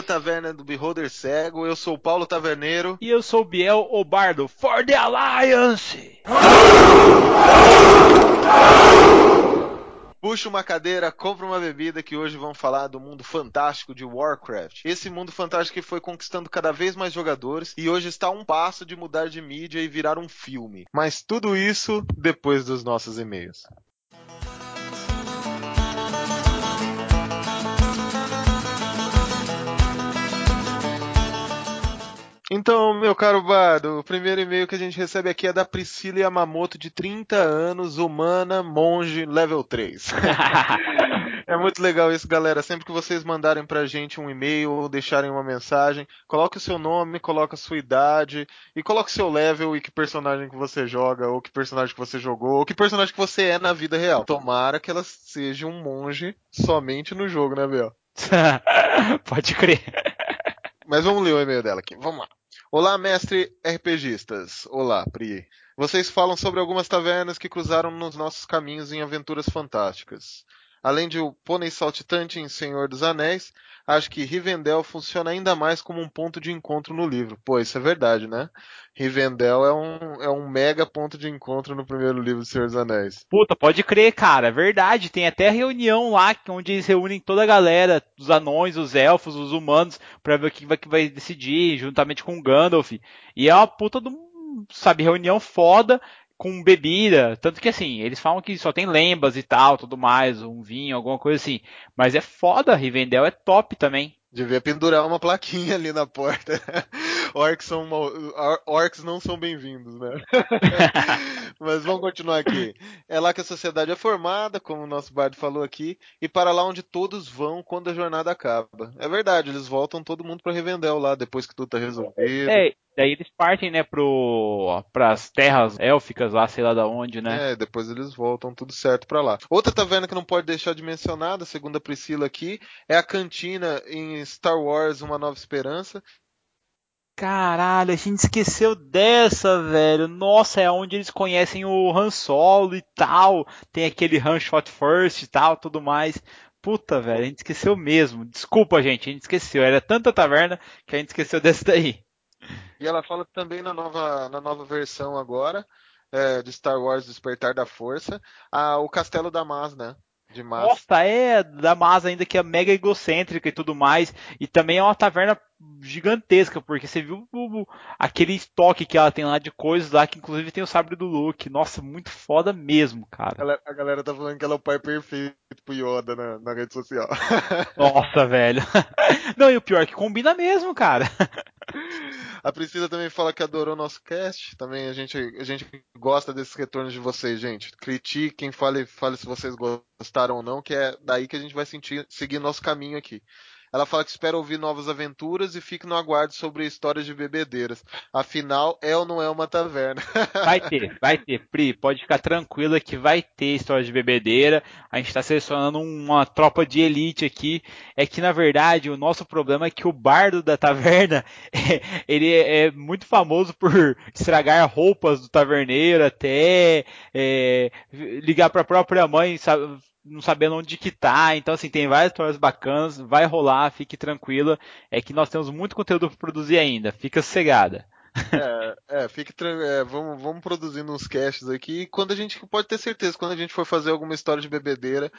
À Taverna do Beholder Cego. Eu sou o Paulo Taverneiro. E eu sou o Biel Obardo, for the Alliance! Puxa uma cadeira, compra uma bebida que hoje vamos falar do mundo fantástico de Warcraft. Esse mundo fantástico que foi conquistando cada vez mais jogadores e hoje está a um passo de mudar de mídia e virar um filme. Mas tudo isso depois dos nossos e-mails. Então, meu caro Bardo, o primeiro e-mail que a gente recebe aqui é da Priscila Yamamoto, de 30 anos, humana, monge, level 3. é muito legal isso, galera. Sempre que vocês mandarem pra gente um e-mail ou deixarem uma mensagem, coloque o seu nome, coloque a sua idade e coloque o seu level e que personagem que você joga, ou que personagem que você jogou, ou que personagem que você é na vida real. Tomara que ela seja um monge somente no jogo, né, Bel? Pode crer. Mas vamos ler o e-mail dela aqui. Vamos lá. Olá, mestre RPGistas. Olá, Pri. Vocês falam sobre algumas tavernas que cruzaram nos nossos caminhos em aventuras fantásticas. Além de o Pônei Saltitante em Senhor dos Anéis, acho que Rivendell funciona ainda mais como um ponto de encontro no livro. Pô, isso é verdade, né? Rivendell é um, é um mega ponto de encontro no primeiro livro do Senhor dos Anéis. Puta, pode crer, cara, é verdade. Tem até reunião lá onde eles reúnem toda a galera, os anões, os elfos, os humanos, pra ver o que vai, que vai decidir, juntamente com o Gandalf. E é uma puta um, sabe, reunião foda com bebida, tanto que assim, eles falam que só tem lembas e tal, tudo mais, um vinho, alguma coisa assim. Mas é foda, Rivendell é top também. Devia pendurar uma plaquinha ali na porta. Orcs, são Orcs não são bem-vindos, né? Mas vamos continuar aqui. É lá que a sociedade é formada, como o nosso bardo falou aqui, e para lá onde todos vão quando a jornada acaba. É verdade, eles voltam todo mundo para Rivendell lá, depois que tudo tá resolvido. É, daí eles partem, né, pro, pras terras élficas lá, sei lá da onde, né? É, depois eles voltam tudo certo para lá. Outra taverna que não pode deixar de mencionar, da segunda Priscila aqui, é a cantina em Star Wars Uma Nova Esperança, Caralho, a gente esqueceu dessa, velho. Nossa, é onde eles conhecem o Han Solo e tal. Tem aquele Han Shot First e tal, tudo mais. Puta, velho, a gente esqueceu mesmo. Desculpa, gente, a gente esqueceu. Era tanta taverna que a gente esqueceu dessa daí. E ela fala também na nova, na nova versão agora, é, de Star Wars Despertar da Força, a, o Castelo da Mas, né? De Nossa, é da Mas ainda que é mega egocêntrica e tudo mais. E também é uma taverna gigantesca, porque você viu o, aquele estoque que ela tem lá de coisas lá, que inclusive tem o sabre do Luke. Nossa, muito foda mesmo, cara. A galera tá falando que ela é o pai perfeito pro Yoda na, na rede social. Nossa, velho. Não, e o pior é que combina mesmo, cara. A Priscila também fala que adorou nosso cast. Também a gente, a gente gosta desses retornos de vocês, gente. Critiquem, fale, fale se vocês gostaram ou não, que é daí que a gente vai sentir, seguir nosso caminho aqui. Ela fala que espera ouvir novas aventuras e fique no aguardo sobre histórias de bebedeiras. Afinal, é ou não é uma taverna? Vai ter, vai ter. Pri, pode ficar tranquila que vai ter história de bebedeira. A gente está selecionando uma tropa de elite aqui. É que, na verdade, o nosso problema é que o bardo da taverna, ele é muito famoso por estragar roupas do taverneiro, até é, ligar para a própria mãe, sabe, não sabendo onde que tá. Então, assim, tem várias histórias bacanas, vai rolar, fique tranquila. É que nós temos muito conteúdo para produzir ainda, fica sossegada. É, é, fique é, vamos, vamos produzindo uns caches aqui. E quando a gente pode ter certeza, quando a gente for fazer alguma história de bebedeira,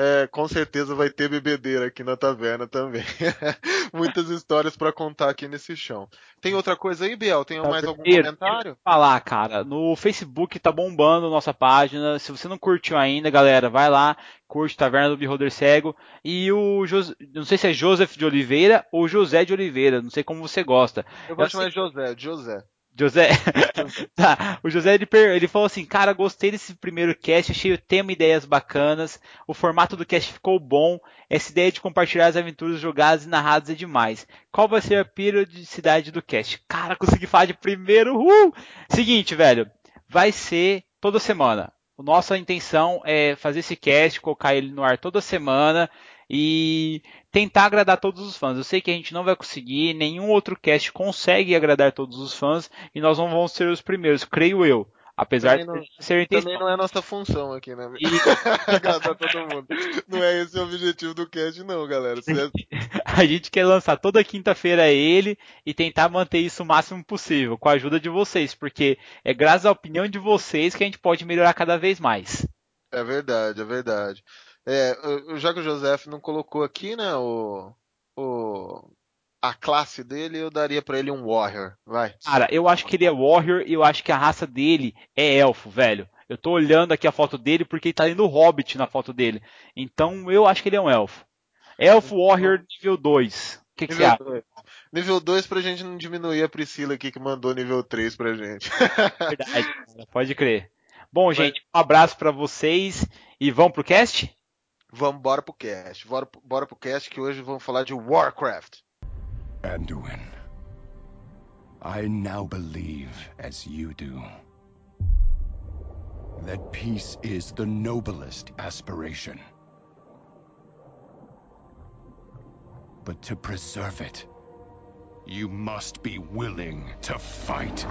é, com certeza vai ter bebedeira aqui na taverna também. Muitas histórias para contar aqui nesse chão. Tem outra coisa aí, Biel? Tem mais algum comentário? Falar, cara. No Facebook tá bombando nossa página. Se você não curtiu ainda, galera, vai lá, curte Taverna do Beholder Cego. E o Jos... não sei se é Joseph de Oliveira ou José de Oliveira, não sei como você gosta. Eu vou Eu chamar sei... José, José. José. tá. O José ele, ele falou assim: Cara, gostei desse primeiro cast, achei o tema ideias bacanas, o formato do cast ficou bom, essa ideia de compartilhar as aventuras jogadas e narradas é demais. Qual vai ser a periodicidade do cast? Cara, consegui falar de primeiro. Uh! Seguinte, velho, vai ser toda semana. Nossa intenção é fazer esse cast, colocar ele no ar toda semana e tentar agradar todos os fãs. Eu sei que a gente não vai conseguir, nenhum outro cast consegue agradar todos os fãs e nós não vamos ser os primeiros, creio eu. Apesar também de ser intenção. Também não é nossa função aqui, né? E... Agradar todo mundo. Não é esse o objetivo do cast, não, galera. É, a gente quer lançar toda quinta-feira ele e tentar manter isso o máximo possível, com a ajuda de vocês, porque é graças à opinião de vocês que a gente pode melhorar cada vez mais. É verdade, é verdade. É, já que o Joseph não colocou aqui, né, o, o a classe dele, eu daria para ele um Warrior, vai. Cara, eu acho que ele é Warrior e eu acho que a raça dele é elfo, velho. Eu tô olhando aqui a foto dele porque ele tá indo Hobbit na foto dele. Então eu acho que ele é um elfo. Elfo Warrior nível 2. O que, que você acha? Nível 2 pra gente não diminuir a Priscila aqui que mandou nível 3 pra gente. Verdade, cara, pode crer. Bom, gente, um abraço para vocês e vamos pro cast? Vamos bora pro cast. Bora, bora pro cast que hoje vamos falar de Warcraft. Anduin, I now believe as you do. That peace is the noblest aspiration. But to preserve it, you must be willing to fight.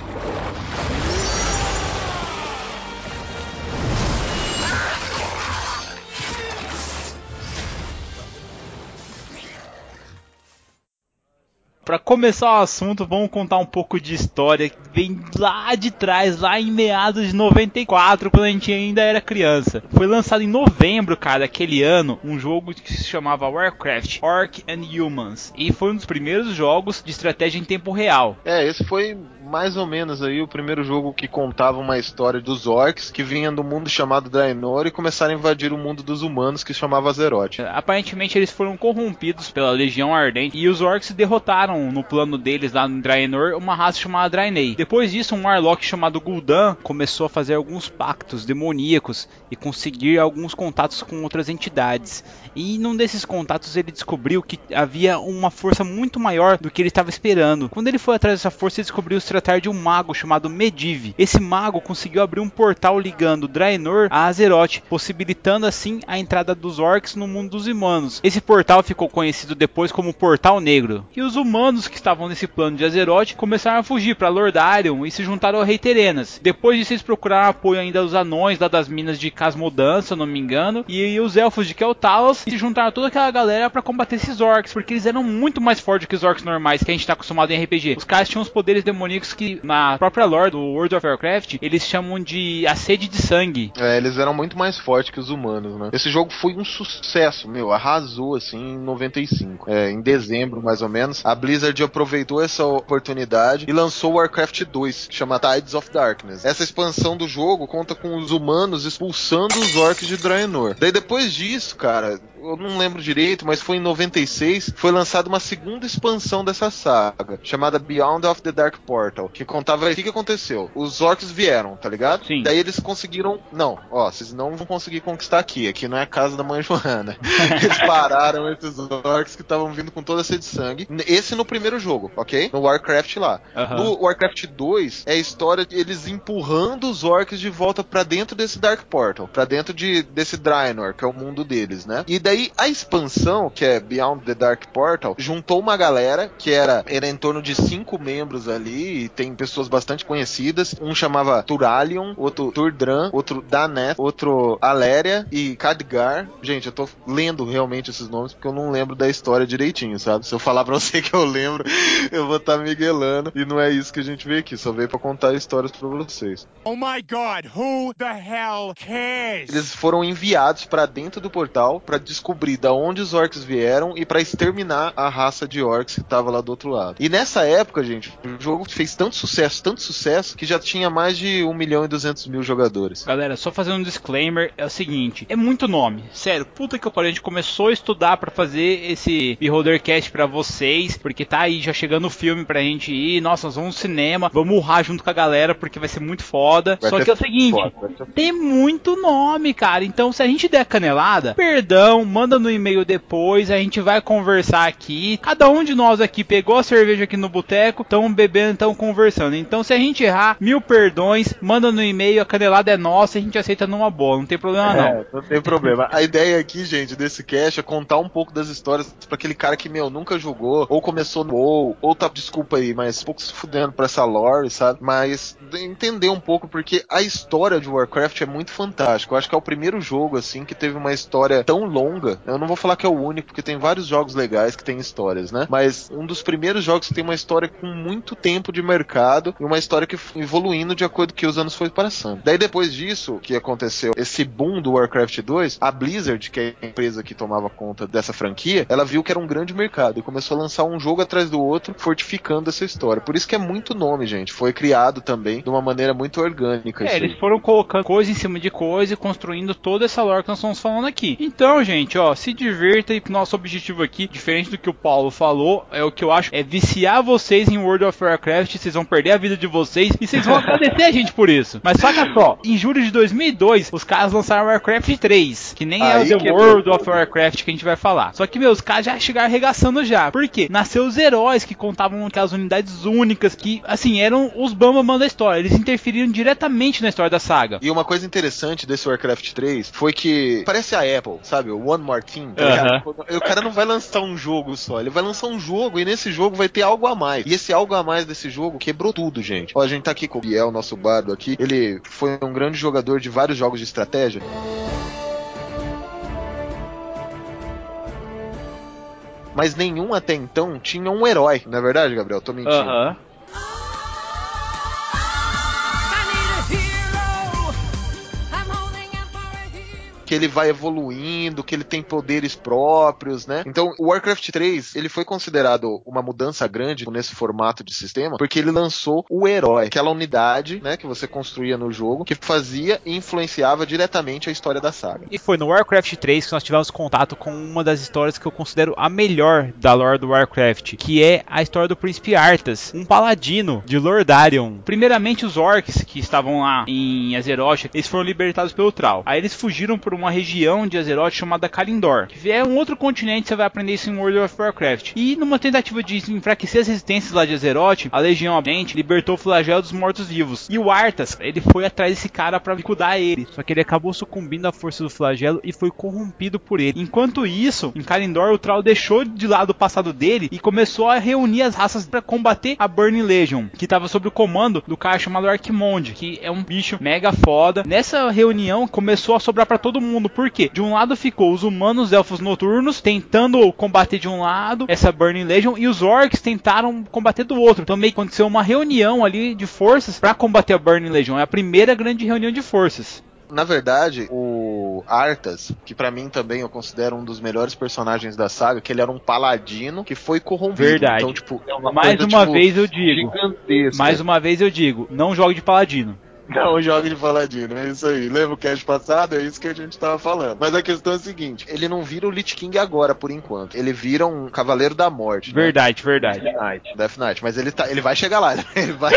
Para começar o assunto, vamos contar um pouco de história que vem lá de trás, lá em meados de 94, quando a gente ainda era criança. Foi lançado em novembro, cara, daquele ano, um jogo que se chamava Warcraft Orc and Humans, e foi um dos primeiros jogos de estratégia em tempo real. É, esse foi mais ou menos aí o primeiro jogo que contava uma história dos orcs que vinham do mundo chamado Draenor e começaram a invadir o mundo dos humanos que se chamava Azeroth. Aparentemente eles foram corrompidos pela Legião Ardente e os orcs derrotaram no plano deles lá no Draenor uma raça chamada Draenei. Depois disso, um Warlock chamado Gul'dan começou a fazer alguns pactos demoníacos e conseguir alguns contatos com outras entidades. E num desses contatos ele descobriu que havia uma força muito maior do que ele estava esperando. Quando ele foi atrás dessa força, ele descobriu se tratar de um mago chamado Medivh. Esse mago conseguiu abrir um portal ligando Draenor a Azeroth, possibilitando assim a entrada dos orcs no mundo dos humanos. Esse portal ficou conhecido depois como Portal Negro. E os humanos que estavam nesse plano de Azeroth começaram a fugir para Lordarion e se juntaram ao Rei Terenas. Depois disso, eles procuraram apoio ainda dos anões lá das minas de Casmodan, se eu não me engano, e os elfos de Keltalos e se juntaram toda aquela galera para combater esses orcs, porque eles eram muito mais fortes que os orcs normais que a gente está acostumado em RPG. Os caras tinham os poderes demoníacos que na própria lore do World of Warcraft eles chamam de a sede de sangue. É, eles eram muito mais fortes que os humanos, né? Esse jogo foi um sucesso, meu, arrasou assim em 95, é, em dezembro mais ou menos. A Blizzard aproveitou essa oportunidade e lançou Warcraft 2, que chama Tides of Darkness. Essa expansão do jogo conta com os humanos expulsando os orcs de Draenor. Daí depois disso, cara, eu não lembro direito, mas foi em 96, foi lançada uma segunda expansão dessa saga, chamada Beyond of the Dark Portal, que contava o que, que aconteceu. Os orcs vieram, tá ligado? Sim. Daí eles conseguiram. Não, ó, vocês não vão conseguir conquistar aqui. Aqui não é a casa da mãe Joana. eles pararam esses orcs que estavam vindo com toda a sede de sangue. Esse no primeiro jogo, ok? No Warcraft lá. Uhum. No Warcraft 2 é a história de eles empurrando os orcs de volta para dentro desse Dark Portal, para dentro de, desse Draenor, que é o mundo deles, né? E daí a expansão, que é Beyond the Dark Portal, juntou uma galera que era, era em torno de cinco membros ali, e tem pessoas bastante conhecidas. Um chamava Turalion, outro Turdran, outro Daneth, outro Aléria e Khadgar. Gente, eu tô lendo realmente esses nomes porque eu não lembro da história direitinho, sabe? Se eu falar pra você que eu lembro, eu vou estar tá miguelando. E não é isso que a gente vê aqui, só veio pra contar histórias pra vocês. Oh my god, who the hell cares? Eles foram enviados para dentro do portal para descobrir da onde os orcs vieram e para exterminar a raça de orcs que tava lá do outro lado. E nessa época, gente, o jogo fez tanto sucesso, tanto sucesso, que já tinha mais de 1 milhão e 200 mil jogadores. Galera, só fazendo um disclaimer, é o seguinte, é muito nome, sério, puta que eu parei, a gente começou a estudar para fazer esse Beholder Cast pra vocês, porque tá aí já chegando o filme pra gente ir, nossa, nós vamos no cinema, vamos urrar junto com a galera, porque vai ser muito foda. Vai só que é o seguinte, foda, tem muito nome, cara, então se a gente der canelada, perdão, manda no e-mail depois, a gente vai conversar aqui. Cada um de nós aqui pegou a cerveja aqui no boteco, estão bebendo, estão conversando. Então, se a gente errar, mil perdões, manda no e-mail, a canelada é nossa, a gente aceita numa boa, não tem problema não. É, não tem problema. A ideia aqui, gente, desse cast é contar um pouco das histórias para aquele cara que, meu, nunca jogou, ou começou no WoW, ou tá, desculpa aí, mas pouco se fudendo pra essa lore, sabe? Mas entender um pouco, porque a história de Warcraft é muito fantástica. Eu acho que é o primeiro jogo, assim, que teve uma história tão longa longa. Eu não vou falar que é o único, porque tem vários jogos legais que tem histórias, né? Mas um dos primeiros jogos que tem uma história com muito tempo de mercado e uma história que foi evoluindo de acordo com que os anos foi passando. Daí depois disso, que aconteceu esse boom do Warcraft 2, a Blizzard, que é a empresa que tomava conta dessa franquia, ela viu que era um grande mercado e começou a lançar um jogo atrás do outro, fortificando essa história. Por isso que é muito nome, gente. Foi criado também de uma maneira muito orgânica. É, eles foram colocando coisa em cima de coisa e construindo toda essa lore que nós estamos falando aqui. Então, gente, ó, se divirta e nosso objetivo aqui, diferente do que o Paulo falou, é o que eu acho, é viciar vocês em World of Warcraft, vocês vão perder a vida de vocês e vocês vão agradecer a gente por isso. Mas saca só, em julho de 2002, os caras lançaram Warcraft 3, que nem Aí é o The World of Warcraft que a gente vai falar. Só que, meus, caras já chegaram arregaçando já. Por quê? Nasceu os heróis que contavam aquelas unidades únicas que, assim, eram os bambam da história. Eles interferiram diretamente na história da saga. E uma coisa interessante desse Warcraft 3 foi que parece a Apple, sabe? O One More Thing. Tá uh -huh. O cara não vai lançar um jogo só, ele vai lançar um jogo e nesse jogo vai ter algo a mais. E esse algo a mais desse jogo quebrou tudo, gente. Ó, a gente tá aqui com o Biel, nosso bardo aqui. Ele foi um grande jogador de vários jogos de estratégia. mas nenhum até então tinha um herói. Não é verdade, Gabriel? Tô mentindo. Uh -huh. Que ele vai evoluindo, que ele tem poderes próprios, né? Então, o Warcraft 3, ele foi considerado uma mudança grande nesse formato de sistema, porque ele lançou o herói, aquela unidade, né, que você construía no jogo, que fazia e influenciava diretamente a história da saga. E foi no Warcraft 3 que nós tivemos contato com uma das histórias que eu considero a melhor da lore do Warcraft, que é a história do Príncipe Arthas, um paladino de Lordarion. Primeiramente os orcs que estavam lá em Azeroth, eles foram libertados pelo Thrall. Aí eles fugiram por uma região de Azeroth chamada Kalindor, é um outro continente, você vai aprender isso em World of Warcraft. E numa tentativa de enfraquecer as resistências lá de Azeroth, a Legião Obente libertou o flagelo dos mortos-vivos. E o Arthas, ele foi atrás desse cara para cuidar ele, só que ele acabou sucumbindo à força do flagelo e foi corrompido por ele. Enquanto isso, em Kalindor, o Thrall deixou de lado o passado dele e começou a reunir as raças para combater a Burning Legion, que estava sob o comando do cara chamado Archimonde, que é um bicho mega foda. Nessa reunião começou a sobrar para todo mundo. Por quê? De um lado ficou os humanos elfos noturnos tentando combater de um lado essa Burning Legion e os orcs tentaram combater do outro. Então meio que aconteceu uma reunião ali de forças para combater a Burning Legion. É a primeira grande reunião de forças. Na verdade, o Arthas, que para mim também eu considero um dos melhores personagens da saga, que ele era um paladino que foi corrompido. Verdade. Então, tipo, é uma mais coisa, uma tipo, vez eu digo. Gigantesca. Mais uma vez eu digo, não jogue de paladino. Não joga de paladino, é isso aí. Lembra o cast passado? É isso que a gente tava falando. Mas a questão é a seguinte: ele não vira o Lich King agora, por enquanto. Ele vira um Cavaleiro da Morte. Verdade, né? verdade. Death Knight. Death Knight. Mas ele, tá, ele vai chegar lá. Ele vai.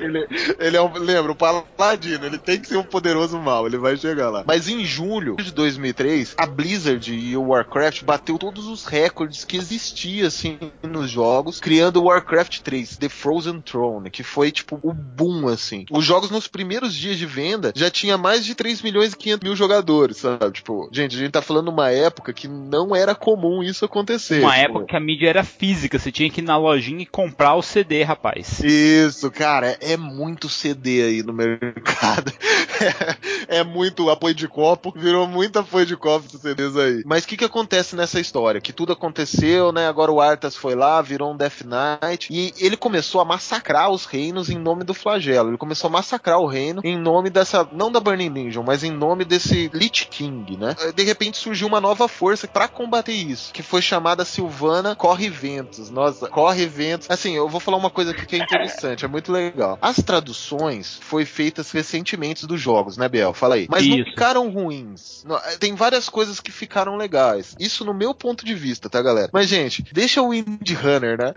ele, ele é um. Lembra, o Paladino. Ele tem que ser um poderoso mal. Ele vai chegar lá. Mas em julho de 2003, a Blizzard e o Warcraft bateu todos os recordes que existiam, assim, nos jogos, criando o Warcraft 3, The Frozen Throne, que foi, tipo, o boom, assim. Os jogos nos primeiros primeiros dias de venda já tinha mais de 3 milhões e 500 mil jogadores, sabe? Tipo, gente, a gente tá falando uma época que não era comum isso acontecer. Uma tipo... época que a mídia era física, você tinha que ir na lojinha e comprar o CD, rapaz. Isso, cara, é muito CD aí no mercado. é, é muito apoio de copo, virou muito apoio de copo dos CDs aí. Mas o que que acontece nessa história? Que tudo aconteceu, né? Agora o Arthas foi lá, virou um Death Knight e ele começou a massacrar os reinos em nome do flagelo. Ele começou a massacrar o reino em nome dessa, não da Burning Legion, mas em nome desse Lich King, né? De repente surgiu uma nova força para combater isso, que foi chamada Silvana Corre Ventos. Nossa, Corre Ventos. Assim, eu vou falar uma coisa aqui que é interessante, é muito legal. As traduções foi feitas recentemente dos jogos, né, Biel? Fala aí. Mas isso. não ficaram ruins. Tem várias coisas que ficaram legais. Isso no meu ponto de vista, tá, galera? Mas, gente, deixa o Indie Runner, né?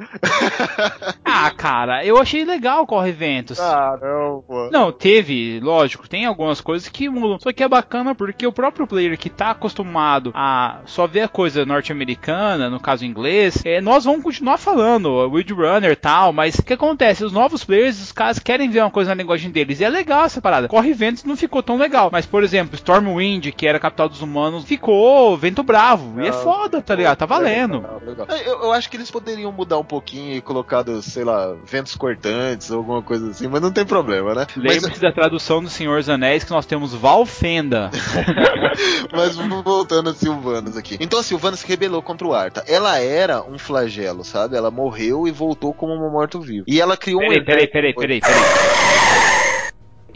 ah, cara, eu achei legal Corre Ventos. Ah, não, pô. Não, teve, lógico, tem algumas coisas que mudam. Só que é bacana porque o próprio player que tá acostumado a só ver a coisa norte-americana, no caso inglês, é, nós vamos continuar falando, Wild Runner e tal, mas o que acontece? Os novos players, os caras querem ver uma coisa na linguagem deles. E é legal essa parada. Corre Ventos não ficou tão legal. Mas, por exemplo, Stormwind, que era a capital dos humanos, ficou Vento Bravo. e é foda, tá ligado? Tá valendo. Eu, eu, acho que eles poderiam mudar um pouquinho e colocado, sei lá, ventos cortantes, alguma coisa assim, mas não tem problema, né? Lembra Da tradução do Senhor dos Anéis, que nós temos Valfenda. Mas voltando a Silvanas aqui. Então a Silvana se rebelou contra o Arta. Ela era um flagelo, sabe? Ela morreu e voltou como uma morto-vivo. E ela criou peraí, um. Peraí, peraí, peraí, peraí.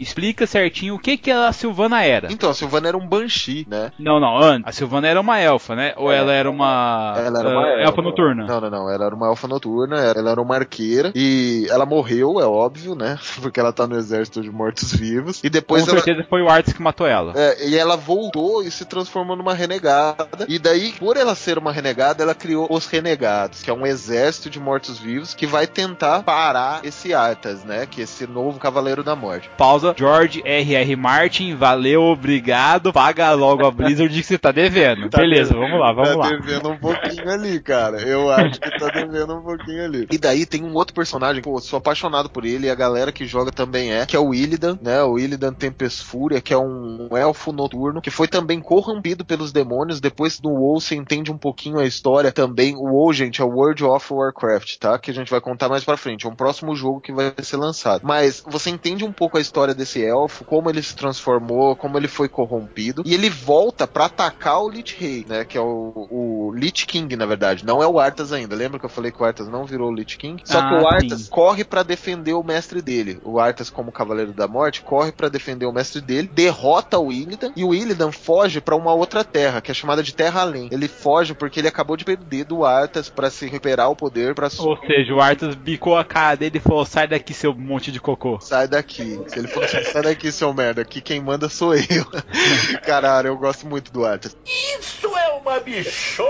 Explica certinho o que que a Silvana era. Então, a Silvana era um Banshee, né? Não, não, antes. A Silvana era uma elfa, né? Ou é, ela era uma. Ela era uma uh, elfa, elfa noturna? Não, não, não. Ela era uma elfa noturna, ela era uma arqueira. E ela morreu, é óbvio, né? Porque ela tá no exército de mortos-vivos. E depois Com ela... certeza foi o Arthas que matou ela. É, e ela voltou e se transformou numa renegada. E daí, por ela ser uma renegada, ela criou os Renegados, que é um exército de mortos-vivos que vai tentar parar esse Arthas, né? Que é esse novo Cavaleiro da Morte. Pausa. George R.R. Martin, valeu, obrigado. Paga logo a Blizzard que você tá devendo. Tá Beleza, devendo, vamos lá, vamos tá lá. Tá devendo um pouquinho ali, cara. Eu acho que tá devendo um pouquinho ali. E daí tem um outro personagem, pô, sou apaixonado por ele e a galera que joga também é, que é o Illidan, né? O Illidan Tempest Fúria, que é um elfo noturno, que foi também corrompido pelos demônios. Depois do WoW você entende um pouquinho a história também. O WoW, gente, é o World of Warcraft, tá? Que a gente vai contar mais pra frente. É um próximo jogo que vai ser lançado. Mas você entende um pouco a história desse elfo, como ele se transformou, como ele foi corrompido. E ele volta para atacar o Lich Rei, né? Que é o, o Lich King, na verdade. Não é o Arthas ainda. Lembra que eu falei que o Arthas não virou o Lich King? Só Ah, que o Arthas sim. corre para defender o mestre dele. O Arthas, como Cavaleiro da Morte, corre para defender o mestre dele, derrota o Illidan e o Illidan foge para uma outra terra, que é chamada de Terra Além. Ele foge porque ele acabou de perder do Arthas para se recuperar o poder para Ou seja, o Arthas bicou a cara dele e falou: sai daqui, seu monte de cocô. Sai daqui. Se ele falou assim, sai daqui, seu merda. Aqui quem manda sou eu. Caralho, eu gosto muito do Arthas. Isso é uma bichona!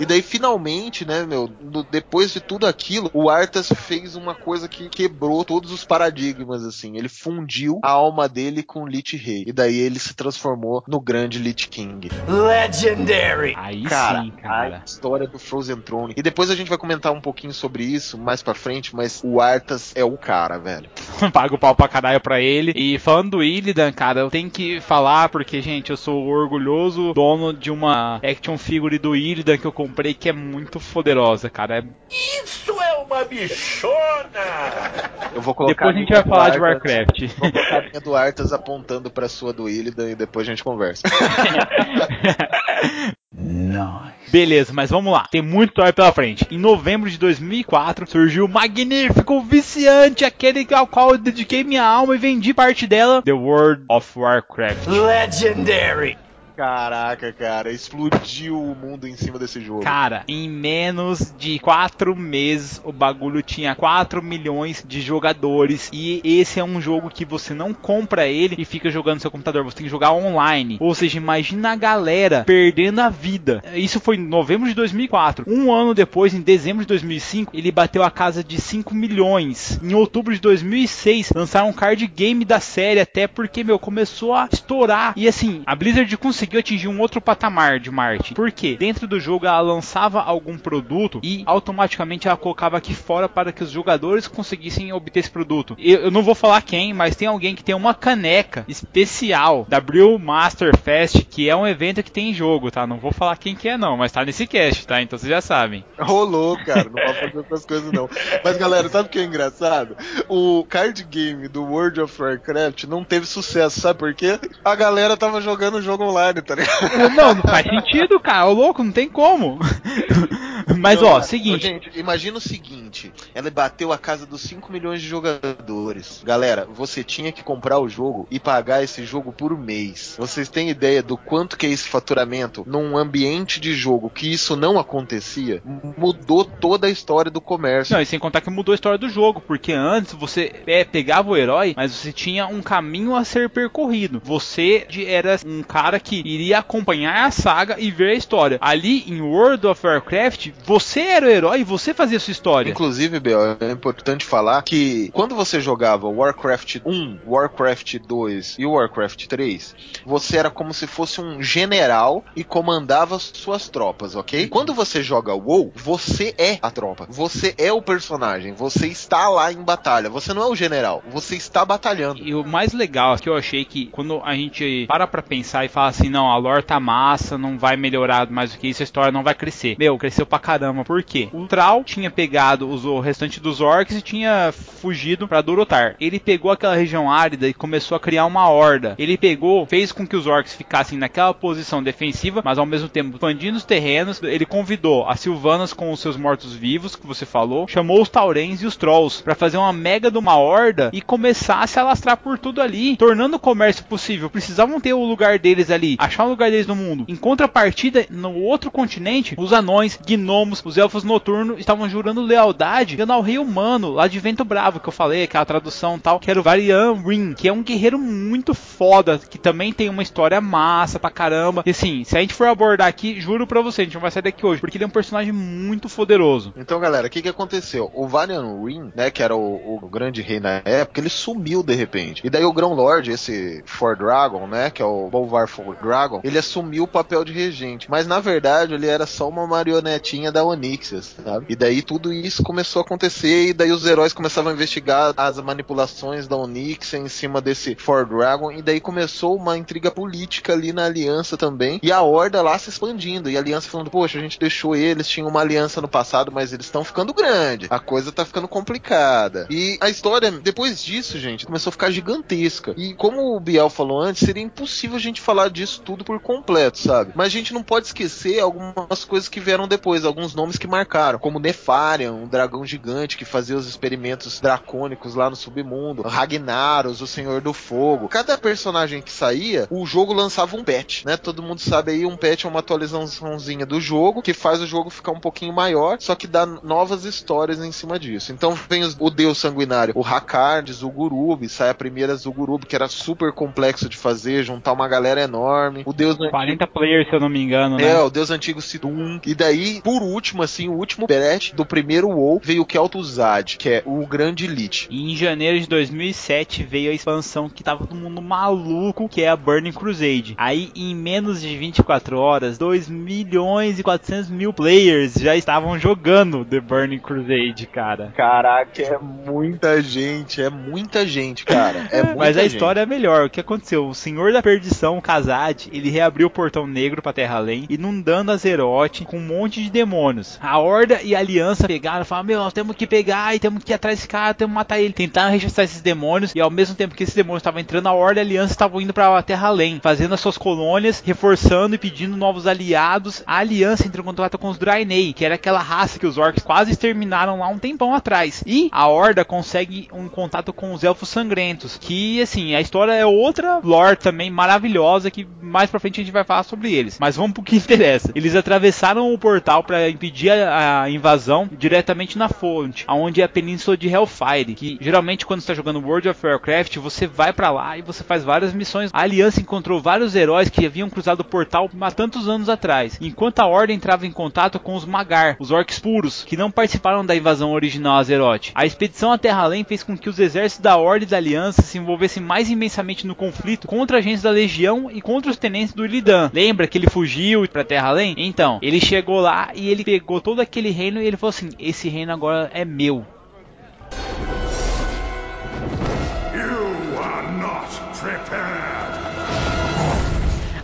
E daí, finalmente, né, meu, no- depois de tudo aquilo, o Arthas fez uma coisa que quebrou todos os paradigmas, assim. Ele fundiu a alma dele com o Lich Rei. E daí ele se transformou no grande Lich King. Legendary! Aí Cara, sim, a cara. história do Frozen Throne. E depois a gente vai comentar um pouquinho sobre isso mais pra frente, mas o Arthas é o cara, velho. Paga o pau pra caralho pra ele. E falando do Illidan, cara, eu tenho que falar porque, gente, eu sou o orgulhoso dono de uma action figure do Illidan que eu comprei que é muito poderosa, cara. É- Isso é uma bichona! Eu vou colocar Depois a gente vai do falar de Arthas- Warcraft. Vou colocar a linha do Arthas apontando pra sua do Illidan e depois a gente conversa. Beleza, mas vamos lá. Tem muito história pela frente. Em novembro de 2004 surgiu o magnífico, viciante, aquele ao qual eu dediquei minha alma e vendi parte dela, The World of Warcraft. Legendary! Caraca, cara, explodiu o mundo em cima desse jogo. Cara, em menos de 4 meses o bagulho tinha 4 milhões de jogadores. E esse é um jogo que você não compra ele e fica jogando no seu computador. Você tem que jogar online. Ou seja, imagina a galera perdendo a vida. Isso foi em novembro de 2004. Um ano depois, em dezembro de 2005, ele bateu a casa de 5 milhões. Em outubro de 2006, lançaram um card game da série. Até porque, meu, começou a estourar. E assim, a Blizzard conseguiu atingir um outro patamar de marketing. Por quê? Dentro do jogo ela lançava algum produto e automaticamente ela colocava aqui fora para que os jogadores conseguissem obter esse produto. Eu, eu não vou falar quem, mas tem alguém que tem uma caneca especial da Brew Master Fest, que é um evento que tem em jogo, tá? Não vou falar quem que é não, mas tá nesse cast, tá? Então vocês já sabem. Rolou, cara, não pode fazer outras coisas não. Mas galera, sabe o que é engraçado? O card game do World of Warcraft não teve sucesso, sabe por quê? A galera tava jogando o jogo online, tá ligado? Não, não faz sentido, cara. Ô louco, não tem como. Mas ó, seguinte, Gente, imagina o seguinte: ela bateu a casa dos 5 milhões de jogadores. Galera, você tinha que comprar o jogo e pagar esse jogo por mês. Vocês têm ideia do quanto que é esse faturamento num ambiente de jogo que isso não acontecia? Mudou toda a história do comércio. Não, e sem contar que mudou a história do jogo, porque antes você é, pegava o herói, mas você tinha um caminho a ser percorrido. Você era um cara que iria acompanhar a saga e ver a história. Ali em World of Warcraft, você era o herói e você fazia a sua história. Inclusive, Bel, é importante falar que quando você jogava Warcraft 1, Warcraft 2 e Warcraft 3, você era como se fosse um general e comandava suas tropas, ok? Quando você joga WoW, você é a tropa. Você é o personagem. Você está lá em batalha. Você não é o general. Você está batalhando. E o mais legal que eu achei que quando a gente para pra pensar e fala assim, não, a lore tá massa, não vai melhorar mais do que isso, a história não vai crescer. Meu, cresceu pra caramba caramba. Por quê? O Troll tinha pegado os, o restante dos orcs e tinha fugido para Durotar. Ele pegou aquela região árida e começou a criar uma horda. Ele pegou, fez com que os orcs ficassem naquela posição defensiva, mas ao mesmo tempo expandindo os terrenos. Ele convidou as Silvanas com os seus mortos-vivos, que você falou, chamou os Taurens e os Trolls para fazer uma mega de uma horda e começar a se alastrar por tudo ali, tornando o comércio possível. Precisavam ter o lugar deles ali, achar o lugar deles no mundo. Em contrapartida, no outro continente, os anões, gnomos, os elfos noturnos estavam jurando lealdade ao rei humano, lá de Vento Bravo, que eu falei, aquela tradução tal, que era o Varian Ring, que é um guerreiro muito foda, que também tem uma história massa pra caramba. E assim, se a gente for abordar aqui, juro pra você, a gente não vai sair daqui hoje, porque ele é um personagem muito poderoso. Então, galera, o que que aconteceu? O Varian Ring, né, que era o, o grande rei na época, ele sumiu de repente. E daí o Grão Lord, esse For Dragon, né, que é o Bolvar For Dragon, ele assumiu o papel de regente. Mas na verdade, ele era só uma marionetinha da Onyxias, sabe? E daí tudo isso começou a acontecer e daí os heróis começavam a investigar as manipulações da Onyxia em cima desse For Dragon e daí começou uma intriga política ali na aliança também e a horda lá se expandindo e a aliança falando, poxa, a gente deixou eles, tinha uma aliança no passado, mas eles estão ficando grande, a coisa tá ficando complicada. E a história, depois disso, gente, começou a ficar gigantesca. E como o Biel falou antes, seria impossível a gente falar disso tudo por completo, sabe? Mas a gente não pode esquecer algumas coisas que vieram depois, alguns nomes que marcaram, como Nefarian, um dragão gigante que fazia os experimentos dracônicos lá no submundo, Ragnaros, o Senhor do Fogo. Cada personagem que saía, o jogo lançava um patch, né? Todo mundo sabe aí, um patch é uma atualizaçãozinha do jogo que faz o jogo ficar um pouquinho maior, só que dá novas histórias em cima disso. Então vem os, o Deus Sanguinário, o Hakardes, o Gurub, sai a primeira Zugurub, que era super complexo de fazer, juntar uma galera enorme. O Deus 40 players, se eu não me engano, né? é, o deus antigo Sidum. E daí, por último, assim, o último patch do primeiro WoW veio o Kel'Thuzad, que é o grande Lich. E em janeiro de 2007 veio a expansão que tava todo mundo maluco, que é a Burning Crusade. Aí, em menos de 24 horas, 2 milhões e 400 mil players já estavam jogando The Burning Crusade, cara. Caraca, é muita gente, é muita gente, cara. É muita Mas a gente. história é melhor. O que aconteceu? O Senhor da Perdição, o Kazad, ele reabriu o portão negro pra Terra Além, inundando Azeroth com um monte de demônios. A Horda e a Aliança pegaram e falaram: Meu, nós temos que pegar e temos que ir atrás desse cara, temos que matar ele. Tentaram rechaçar esses demônios e ao mesmo tempo que esses demônios estavam entrando, a Horda e a Aliança estavam indo pra Terra Além, fazendo as suas colônias, reforçando e pedindo novos aliados. A Aliança entrou em contato com os Draenei, que era aquela raça que os orcs quase exterminaram lá um tempão atrás. E a Horda consegue um contato com os Elfos Sangrentos, que assim, a história é outra lore também maravilhosa que mais pra frente a gente vai falar sobre eles. Mas vamos pro que interessa. Eles atravessaram o portal para impedir a, invasão diretamente na fonte, aonde é a península de Hellfire, que geralmente quando está jogando World of Warcraft, você vai para lá e você faz várias missões. A Aliança encontrou vários heróis que haviam cruzado o portal há tantos anos atrás, enquanto a Ordem entrava em contato com os Magar, os orcs puros, que não participaram da invasão original a Azeroth. A expedição à Terra Além fez com que os exércitos da Ordem e da Aliança se envolvessem mais imensamente no conflito contra agentes da Legião e contra os tenentes do Illidan. Lembra que ele fugiu pra Terra Além? Então, ele chegou lá e ele pegou todo aquele reino e ele falou assim: esse reino agora é meu.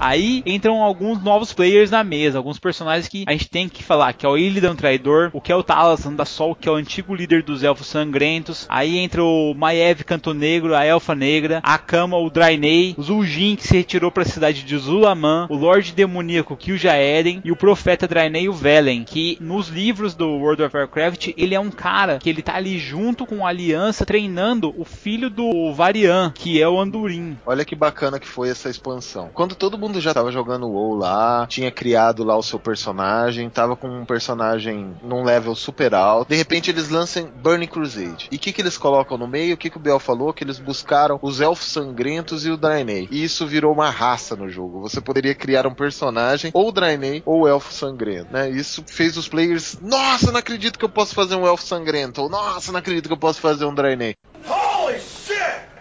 Aí entram alguns novos players na mesa, alguns personagens que a gente tem que falar, que é o Illidan Traidor, o que é o Talas da Sol, que é o antigo líder dos Elfos Sangrentos. Aí entra o Maiev Canto Negro, a Elfa Negra, a Kama, o Draenei, o Zul'jin que se retirou para a cidade de Zulaman, o Lorde Demoníaco Kil'jaeden e o Profeta Draenei o Velen, que nos livros do World of Warcraft, ele é um cara que ele tá ali junto com a Aliança treinando o filho do Varian, que é o Andurin. Olha que bacana que foi essa expansão. Quando todo mundo já tava jogando WoW lá, tinha criado lá o seu personagem, tava com um personagem num level super alto. De repente eles lançam Burning Crusade. E o que, que eles colocam no meio? O que, que o Biel falou? Que eles buscaram os Elfos Sangrentos e o Draenei. E isso virou uma raça no jogo. Você poderia criar um personagem, ou Draenei, ou Elfo Sangrento, né? Isso fez os players, nossa, não acredito que eu posso fazer um Elfo Sangrento. Ou, nossa, não acredito que eu posso fazer um Draenei. Shit!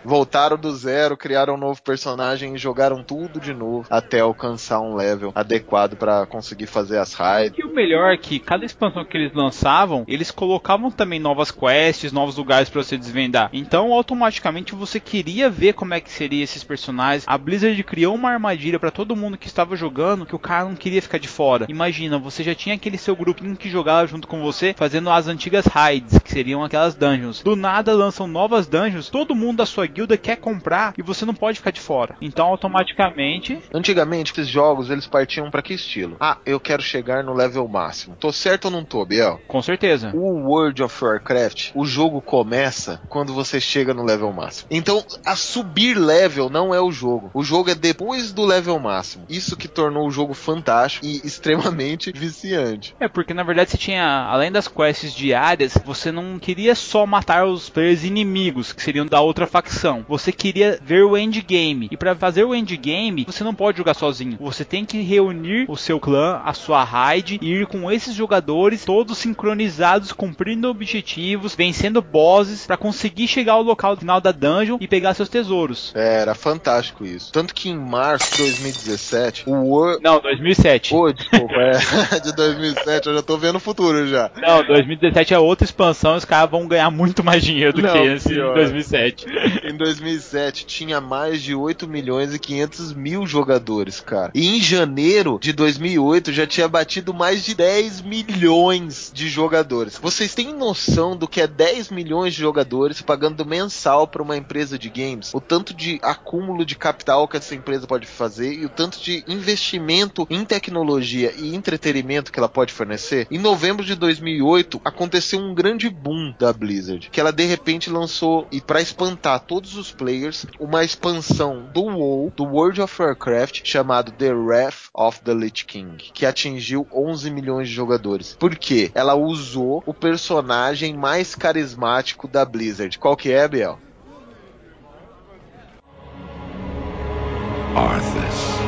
Voltaram do zero, criaram um novo personagem e jogaram tudo de novo até alcançar um level adequado para conseguir fazer as raids. E o melhor é que cada expansão que eles lançavam, eles colocavam também novas quests, novos lugares para você desvendar. Então, automaticamente você queria ver como é que seria esses personagens. A Blizzard criou uma armadilha para todo mundo que estava jogando que o cara não queria ficar de fora. Imagina, você já tinha aquele seu grupinho que jogava junto com você, fazendo as antigas raids, que seriam aquelas dungeons. Do nada lançam novas dungeons, todo mundo da sua guilda quer comprar e você não pode ficar de fora. Então, automaticamente. Antigamente, esses jogos eles partiam para que estilo? Ah, eu quero chegar no level máximo. Tô certo ou não tô, Biel? Com certeza. O World of Warcraft, o jogo começa quando você chega no level máximo. Então, a subir level não é o jogo. O jogo é depois do level máximo. Isso que tornou o jogo fantástico e extremamente viciante. É, porque na verdade você tinha, além das quests diárias, você não queria só matar os players inimigos, que seriam da outra facção. Você queria ver o endgame. E para fazer o endgame, você não pode jogar sozinho. Você tem que reunir o seu clã, a sua raid, e ir com esses jogadores, todos sincronizados, cumprindo objetivos, vencendo bosses, para conseguir chegar ao local final da dungeon e pegar seus tesouros. É, era fantástico isso. Tanto que em março de 2017, o World. Não, 2007. Pô, desculpa, é. de 2007, eu já tô vendo o futuro já. Não, 2017 é outra expansão, os caras vão ganhar muito mais dinheiro do Não, que esse pior. em 2007. Em 2007 tinha mais de 8 milhões e 500 mil jogadores, cara. E em janeiro de 2008 já tinha batido mais de 10 milhões de jogadores. Vocês têm noção do que é 10 milhões de jogadores pagando mensal para uma empresa de games? O tanto de acúmulo de capital que essa empresa pode fazer e o tanto de investimento em tecnologia e entretenimento que ela pode fornecer? Em novembro de 2008 aconteceu um grande boom da Blizzard, que ela de repente lançou e para espantar todos os players, uma expansão do WoW, do World of Warcraft, chamado The Wrath of the Lich King, que atingiu 11 milhões de jogadores. Por quê? Ela usou o personagem mais carismático da Blizzard. Qual que é, Biel? Arthas.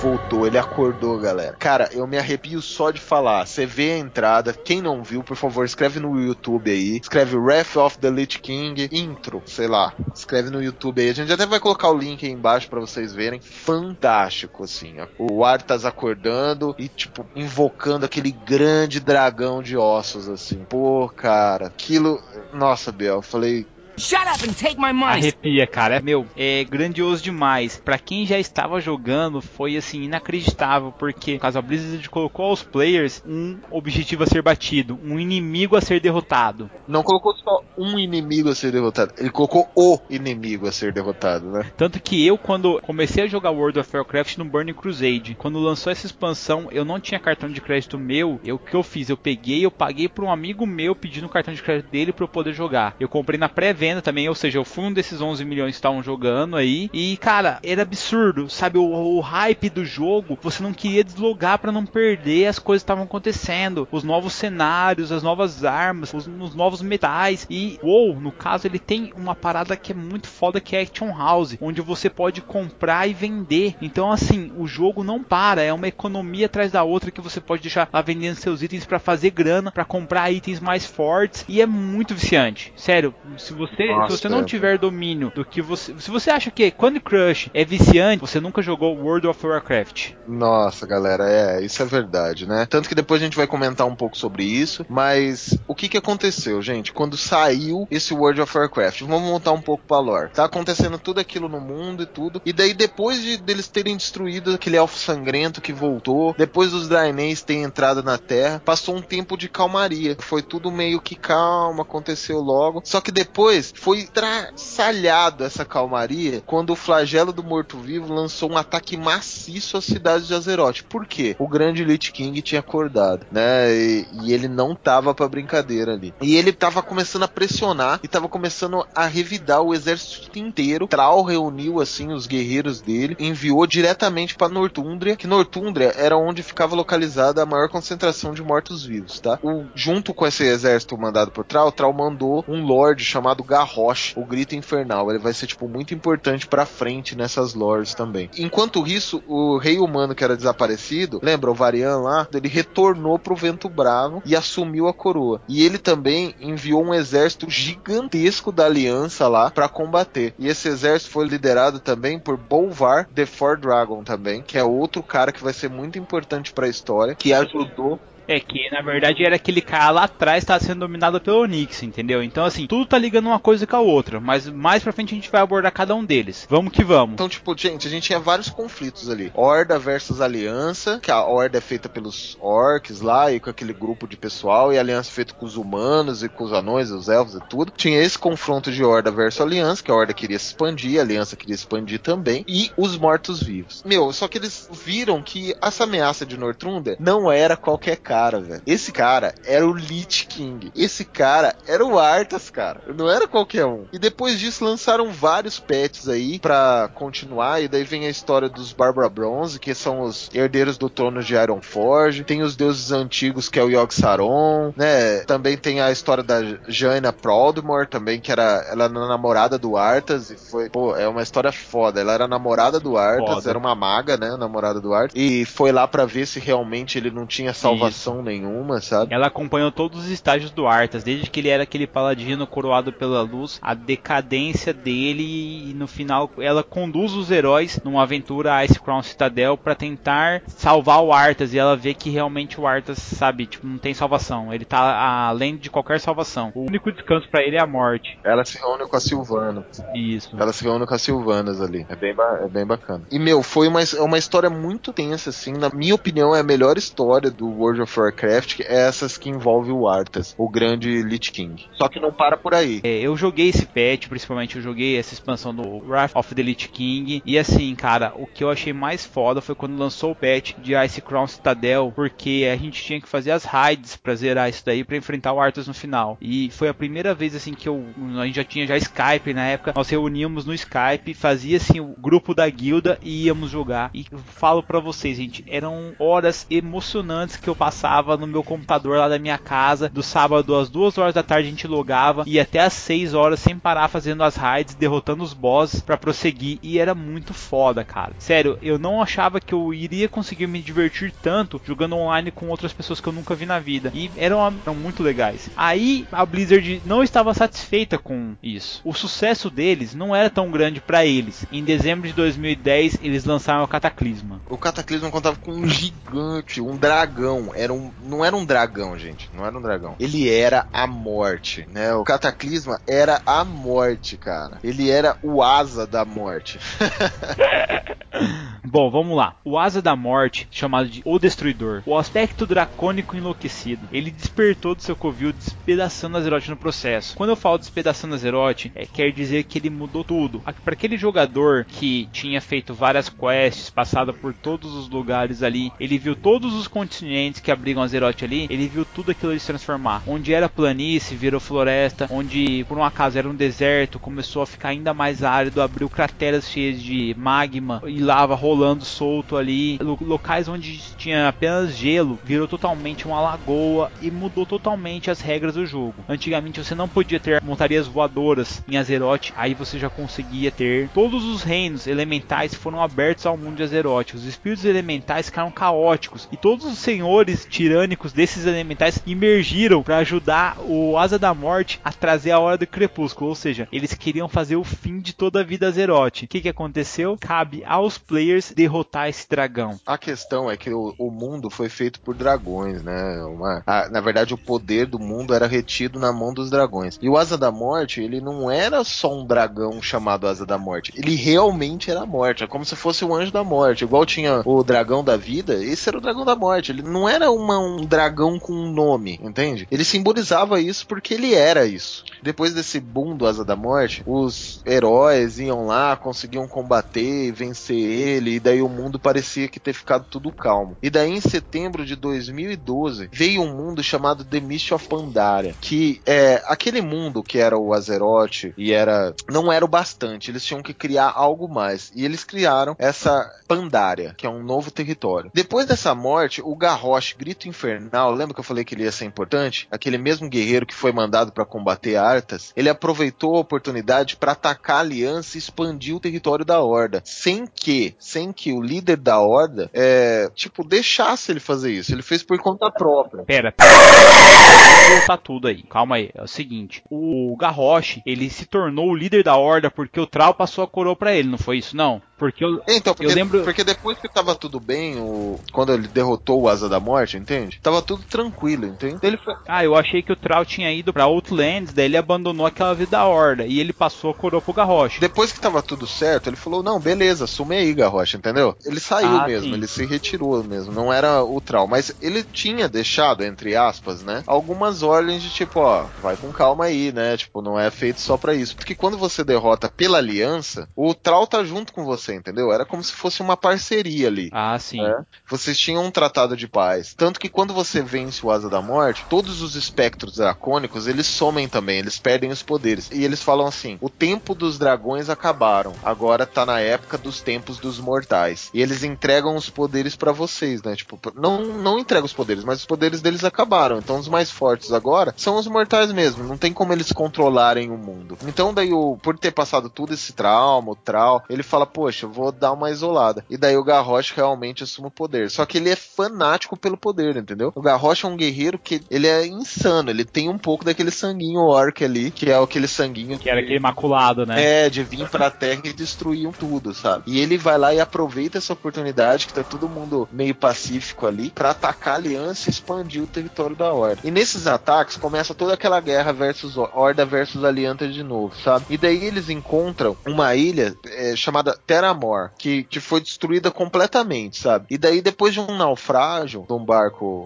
Voltou, ele acordou, galera. Cara, eu me arrepio só de falar. Você vê a entrada. Quem não viu, por favor, escreve no YouTube aí. Escreve Wrath of the Lich King intro, sei lá. Escreve no YouTube aí. A gente até vai colocar o link aí embaixo pra vocês verem. Fantástico, assim. O Arthas acordando e, tipo, invocando aquele grande dragão de ossos, assim. Pô, cara, aquilo. Nossa, Biel, eu falei. Shut up and take my money. Arrepia, cara. É, Meu, é grandioso demais. Pra quem já estava jogando, foi assim inacreditável, porque caso a Blizzard colocou aos players um objetivo a ser batido, um inimigo a ser derrotado. Não colocou só um inimigo a ser derrotado, ele colocou o inimigo a ser derrotado, né? Tanto que eu, quando comecei a jogar World of Warcraft no Burning Crusade, quando lançou essa expansão, eu não tinha cartão de crédito meu. Eu, o que eu fiz? Eu peguei, eu paguei para um amigo meu pedindo o cartão de crédito dele para eu poder jogar. Eu comprei na pré-venda também, ou seja, eu fui um desses 11 milhões que estavam jogando aí. E, cara, era absurdo, sabe? O, o hype do jogo, você não queria deslogar para não perder as coisas que estavam acontecendo. Os novos cenários, as novas armas, os, os novos metais. E, WoW, no caso, ele tem uma parada que é muito foda, que é Action House, onde você pode comprar e vender. Então, assim, o jogo não para, é uma economia atrás da outra que você pode deixar lá vendendo seus itens para fazer grana, para comprar itens mais fortes. E é muito viciante. Sério, se você, Nossa, se você não é. tiver domínio do que você. Se você acha que Candy Crush é viciante, você nunca jogou World of Warcraft. Nossa, galera, é, isso é verdade, né? Tanto que depois a gente vai comentar um pouco sobre isso, mas o que que aconteceu, gente? Quando saiu esse World of Warcraft, vamos montar um pouco pra lore. Tá acontecendo tudo aquilo no mundo e tudo, e daí depois de deles terem destruído aquele elfo sangrento que voltou, depois dos Draenês terem entrado na Terra, passou um tempo de calmaria. Foi tudo meio que calma, aconteceu logo. Só que depois foi traçalhado essa calmaria quando o flagelo do morto-vivo lançou um ataque maciço à cidade de Azeroth. Por quê? O grande Lich King tinha acordado, né? E, e ele não tava pra brincadeira ali. E ele tava começando a pressionar e tava começando a revidar o exército inteiro. Trau reuniu assim os guerreiros dele, enviou diretamente pra Nortúndria, que Nortúndria era onde ficava localizada a maior concentração de mortos-vivos, tá? O- junto com esse exército mandado por Trau, Trau mandou um lord chamado Garrosh, o Grito Infernal. Ele vai ser, tipo, muito importante pra frente nessas lores também. Enquanto isso, o rei humano que era desaparecido, lembra o Varian lá? Ele retornou pro Vento Bravo e assumiu a coroa. E ele também enviou um exército gigantesco da aliança lá pra combater. E esse exército foi liderado também por Bolvar the Four Dragon também, que é outro cara que vai ser muito importante pra história, que ajudou É que, na verdade, era aquele cara lá atrás que tava sendo dominado pelo Onix, entendeu? Então, assim, tudo tá ligando uma coisa com a outra. Mas mais pra frente a gente vai abordar cada um deles. Vamos que vamos. Então, tipo, gente, a gente tinha vários conflitos ali. Horda versus Aliança, que a Horda é feita pelos orcs lá e com aquele grupo de pessoal, e a Aliança é feita com os humanos e com os anões, os elfos e tudo. Tinha esse confronto de Horda versus Aliança, que a Horda queria se expandir, a Aliança queria expandir também, e os mortos-vivos. Meu, só que eles viram que essa ameaça de Nortrunder não era qualquer cara, velho. Esse cara era o Lich King. Esse cara era o Arthas, cara. Não era qualquer um. E depois disso lançaram vários patches aí pra continuar, e daí vem a história dos Barbara Bronze, que são os herdeiros do trono de Ironforge. Tem os deuses antigos, que é o Yogg-Saron, né? Também tem a história da Jaina Proudmore, também, que era ela era namorada do Arthas, e foi, pô, é uma história foda. Ela era namorada do Arthas, Foda. era uma maga, né? Namorada do Arthas, e foi lá pra ver se realmente ele não tinha salvação nenhuma, sabe? Ela acompanhou todos os estágios do Arthas, desde que ele era aquele paladino coroado pela luz, a decadência dele e no final ela conduz os heróis numa aventura Ice Crown Citadel pra tentar salvar o Arthas e ela vê que realmente o Arthas, sabe, tipo, não tem salvação, ele tá além de qualquer salvação. O único descanso pra ele é a morte. Ela se reúne com a Silvana. Isso. Ela se reúne com as Silvanas ali. É bem, é bem bacana. E, meu, foi uma, é uma história muito tensa, assim. Na minha opinião, é a melhor história do World of Warcraft, que é essas que envolve o Arthas, o grande Lich King. Só que não para por aí. É, eu joguei esse patch, principalmente eu joguei essa expansão do Wrath of the Lich King. E assim, cara, o que eu achei mais foda foi quando lançou o patch de Ice Crown Citadel, porque a gente tinha que fazer as raids pra zerar isso daí pra enfrentar o Arthas no final. E foi a primeira vez assim que eu a gente já tinha já Skype na época, nós reuníamos no Skype, fazia assim o grupo da guilda e íamos jogar. E falo pra vocês, gente, eram horas emocionantes que eu passava no meu computador lá da minha casa, do sábado às duas horas da tarde a gente logava e até às 6 horas sem parar fazendo as raids, derrotando os bosses pra prosseguir e era muito foda, cara. Sério, eu não achava que eu iria conseguir me divertir tanto jogando online com outras pessoas que eu nunca vi na vida e eram, eram muito legais. Aí a Blizzard não estava satisfeita com isso. O sucesso deles não era tão grande pra eles. Em dezembro de 2010 eles lançaram o Cataclisma. O Cataclismo contava com um gigante, um dragão. Era um, não era um dragão, gente. Não era um dragão. Ele era a morte, né? O Cataclisma era a morte, cara. Ele era o asa da morte. Bom, vamos lá. O Asa da Morte, chamado de O Destruidor, o aspecto dracônico enlouquecido, ele despertou do seu covil despedaçando Azeroth no processo. Quando eu falo despedaçando Azeroth, é, quer dizer que ele mudou tudo. Para aquele jogador que tinha feito várias quests, passado por todos os lugares ali, ele viu todos os continentes que abrigam Azeroth ali, ele viu tudo aquilo se transformar. Onde era planície, virou floresta, onde por um acaso era um deserto, começou a ficar ainda mais árido, abriu crateras cheias de magma e lava rolando solto ali. Lo- Locais onde tinha apenas gelo virou totalmente uma lagoa e mudou totalmente as regras do jogo. Antigamente você não podia ter montarias voadoras em Azeroth, aí você já conseguia ter. Todos os reinos elementais foram abertos ao mundo de Azeroth. Os espíritos elementais ficaram caóticos e todos os senhores tirânicos desses elementais emergiram para ajudar o Asa da Morte a trazer a hora do crepúsculo, ou seja, eles queriam fazer o fim de toda a vida Azeroth. O que, que aconteceu? Cabe aos players derrotar esse dragão. A questão é que o, o mundo foi feito por dragões, né? Uma- a- na verdade, o poder do mundo era retido na mão dos dragões. E o Asa da Morte, ele não era só um dragão chamado Asa da Morte. Ele realmente era a morte. É como se fosse o anjo da morte. Igual tinha o dragão da vida, esse era o dragão da morte. Ele não era uma- um dragão com um nome, entende? Ele simbolizava isso porque ele era isso. Depois desse boom do Asa da Morte, os heróis iam lá, conseguiam combater vencer ele, e daí o mundo parecia que ter ficado tudo calmo. E daí em setembro de 2012 veio um mundo chamado The Mist of Pandaria, que é aquele mundo que era o Azeroth e era não era o bastante, eles tinham que criar algo mais. E eles criaram essa. Pandaria, que é um novo território. Depois dessa morte, o Garrosh, Grito Infernal, lembra que eu falei que ele ia ser importante? Aquele mesmo guerreiro que foi mandado para combater Arthas, ele aproveitou a oportunidade para atacar a aliança e expandir o território da Horda, sem que, sem que o líder da Horda, é, tipo, deixasse ele fazer isso. Ele fez por conta própria. Pera, pera. Vamos voltar tudo aí. Calma aí. É o seguinte. O Garrosh, ele se tornou o líder da Horda porque o Trau passou a coroa pra ele, não foi isso não? Porque eu, Então, porque, eu lembro... porque depois que tava tudo bem, o, quando ele derrotou o Asa da Morte, entende? Tava tudo tranquilo, entende? Ele foi, Ah, eu achei que o Trau tinha ido pra Outlands, daí ele abandonou aquela vida da Horda e ele passou a coroa pro Garrosh. Depois que tava tudo certo, ele falou: Não, beleza, assume aí, Garrocha, entendeu? Ele saiu Ah, mesmo, sim. ele se retirou mesmo, não era o Trau. Mas ele tinha deixado, entre aspas, né? Algumas ordens de tipo: Ó, vai com calma aí, né? Tipo, não é feito só pra isso. Porque quando você derrota pela aliança, o Trau tá junto com você, entendeu? Era como se fosse uma parceria ali. Ah, sim. É. Vocês tinham um tratado de paz. Tanto que quando você vence o Asa da Morte, todos os espectros dracônicos, eles somem também, eles perdem os poderes. E eles falam assim: o tempo dos dragões acabaram. Agora tá na época dos tempos dos mortais. E eles entregam os poderes pra vocês, né? Tipo, não, não entregam os poderes, mas os poderes deles acabaram. Então os mais fortes agora são os mortais mesmo. Não tem como eles controlarem o mundo. Então daí, o, por ter passado tudo esse trauma, o trau, ele fala: Poxa, vou dar uma isolada. E daí o Garrosh realmente assume o poder. Só que ele é fanático pelo poder, entendeu? O Garrosh é um guerreiro que ele é insano. Ele tem um pouco daquele sanguinho orc ali, que é aquele sanguinho Que era aquele maculado, né? é, de vir pra terra e destruir um tudo, sabe? E ele vai lá e aproveita essa oportunidade, que tá todo mundo meio pacífico ali, pra atacar a aliança e expandir o território da Horda. E nesses ataques começa toda aquela guerra versus Horda versus Aliança de novo, sabe? E daí eles encontram uma ilha é, chamada Terramor, que, que foi destruída completamente, sabe? E daí depois de um naufrágio de um barco,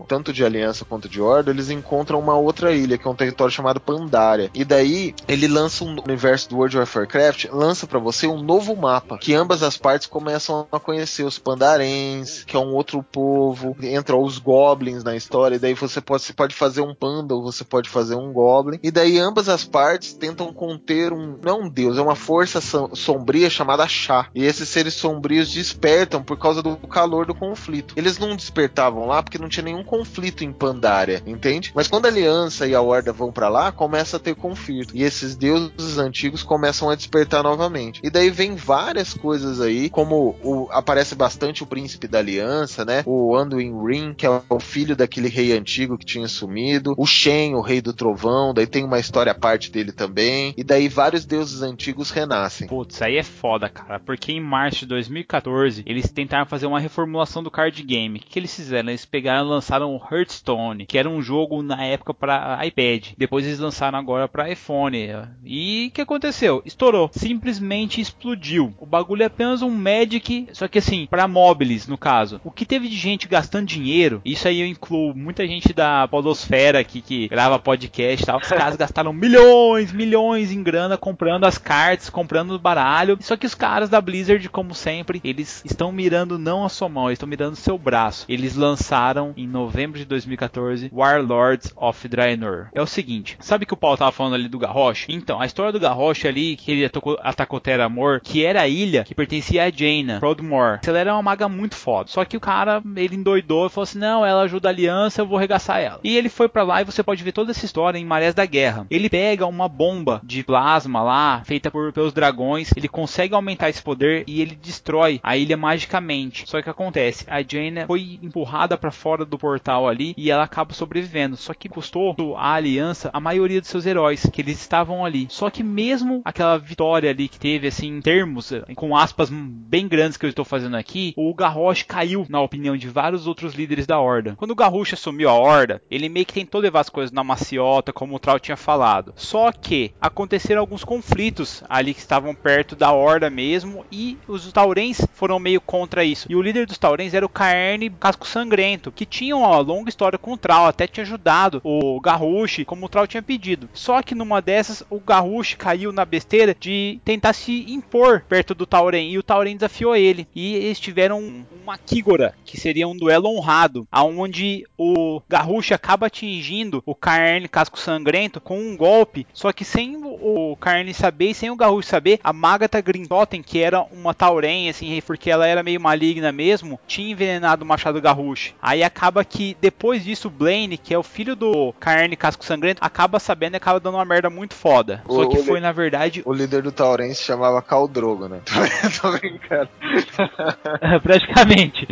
tanto de Aliança quanto de Horda, eles encontram uma outra ilha, que é um território chamado Pandaria. E daí ele lança um universo do World of Warcraft, lança pra você um novo mapa, que ambas as partes começam a conhecer os pandarens, que é um outro povo, entra os goblins na história, e daí você pode, você pode fazer um panda ou você pode fazer um goblin. E daí ambas as partes tentam conter um, não um deus, é uma força som- sombria chamada Chá. E esses seres sombrios despertam por causa do calor do conflito. Eles não despertavam lá porque não tinha nenhum conflito em Pandaria, entende? Mas quando a Aliança e a Horda vão pra lá, começa a ter conflito. E esses deuses antigos começam a despertar novamente. E daí vem várias coisas aí, como o- aparece bastante o príncipe da aliança, né? O Anduin Rin, que é o filho daquele rei antigo que tinha sumido. O Shen, o rei do trovão. Daí tem uma história à parte dele também. E daí vários deuses antigos renascem. Putz, aí é foda, cara. Porque em março de 2014, eles tentaram fazer uma reformulação do card game. O que eles fizeram? Eles pegaram e lançaram Hearthstone, que era um jogo na época para iPad. Depois eles lançaram agora para iPhone. E o que aconteceu? Estourou. Simplesmente explodiu. O bagulho é apenas um Magic, só que assim, para móveis, no caso. O que teve de gente gastando dinheiro, isso aí eu incluo muita gente da podosfera aqui que grava podcast e tal. Os caras gastaram milhões, milhões em grana comprando as cartas, comprando o baralho. Só que os caras da Blizzard, como sempre, eles estão mirando não a sua mão, eles estão mirando o seu braço. Eles lançaram em novembro de 2014 Warlords of Draenor. É o seguinte, sabe que o Paulo tava falando ali do Garrosh? Então, a história do Garrosh ali, que ele atacou, Terra Amor, que era a ilha que pertencia a Jaina, Proudmoore. Ela era uma maga muito foda. Só que o cara, ele endoidou e falou assim: não, ela ajuda a aliança, eu vou arregaçar ela. E ele foi pra lá e você pode ver toda essa história em Marés da Guerra. Ele pega uma bomba de plasma lá, feita por, pelos dragões, ele consegue aumentar esse poder e ele destrói a ilha magicamente. Só que acontece, a Jaina foi empurrada pra fora do portal ali e ela acaba sobrevivendo. Só que custou à aliança a maioria dos seus heróis, que eles estavam ali. Só que mesmo aquela vitória ali que teve, assim, em termos, eh, com aspas bem grandes que eu estou fazendo aqui, o Garrosh caiu, na opinião de vários outros líderes da Horda. Quando o Garrosh assumiu a Horda, ele meio que tentou levar as coisas na maciota, como o Trau tinha falado. Só que aconteceram alguns conflitos ali que estavam perto da Horda mesmo, e os Taurens foram meio contra isso. E o líder dos Taurens era o Caerne Casco Sangrento, que tinha uma longa história com o Trau, até tinha ajudado o Garrush, como o Trau tinha pedido. Só que numa dessas, o Garrush caiu na besteira de tentar se impor perto do Tauren, e o Tauren desafiou ele. E eles tiveram um- uma Kigora, que seria um duelo honrado, aonde o Garrush acaba atingindo o Caerne Casco Sangrento com um golpe, só que sem o Caerne saber e sem o Garrush saber, a Magatha Grim totem, que era uma Tauren, assim, porque ela era meio maligna mesmo, tinha envenenado o Machado Garrush. Aí acaba que depois disso, o Blaine, que é o filho do Carne Casco Sangrento, acaba sabendo e acaba dando uma merda muito foda. O- Só que foi, na verdade, O líder do Tauren se chamava Khal Drogo, né? Tô brincando. Praticamente.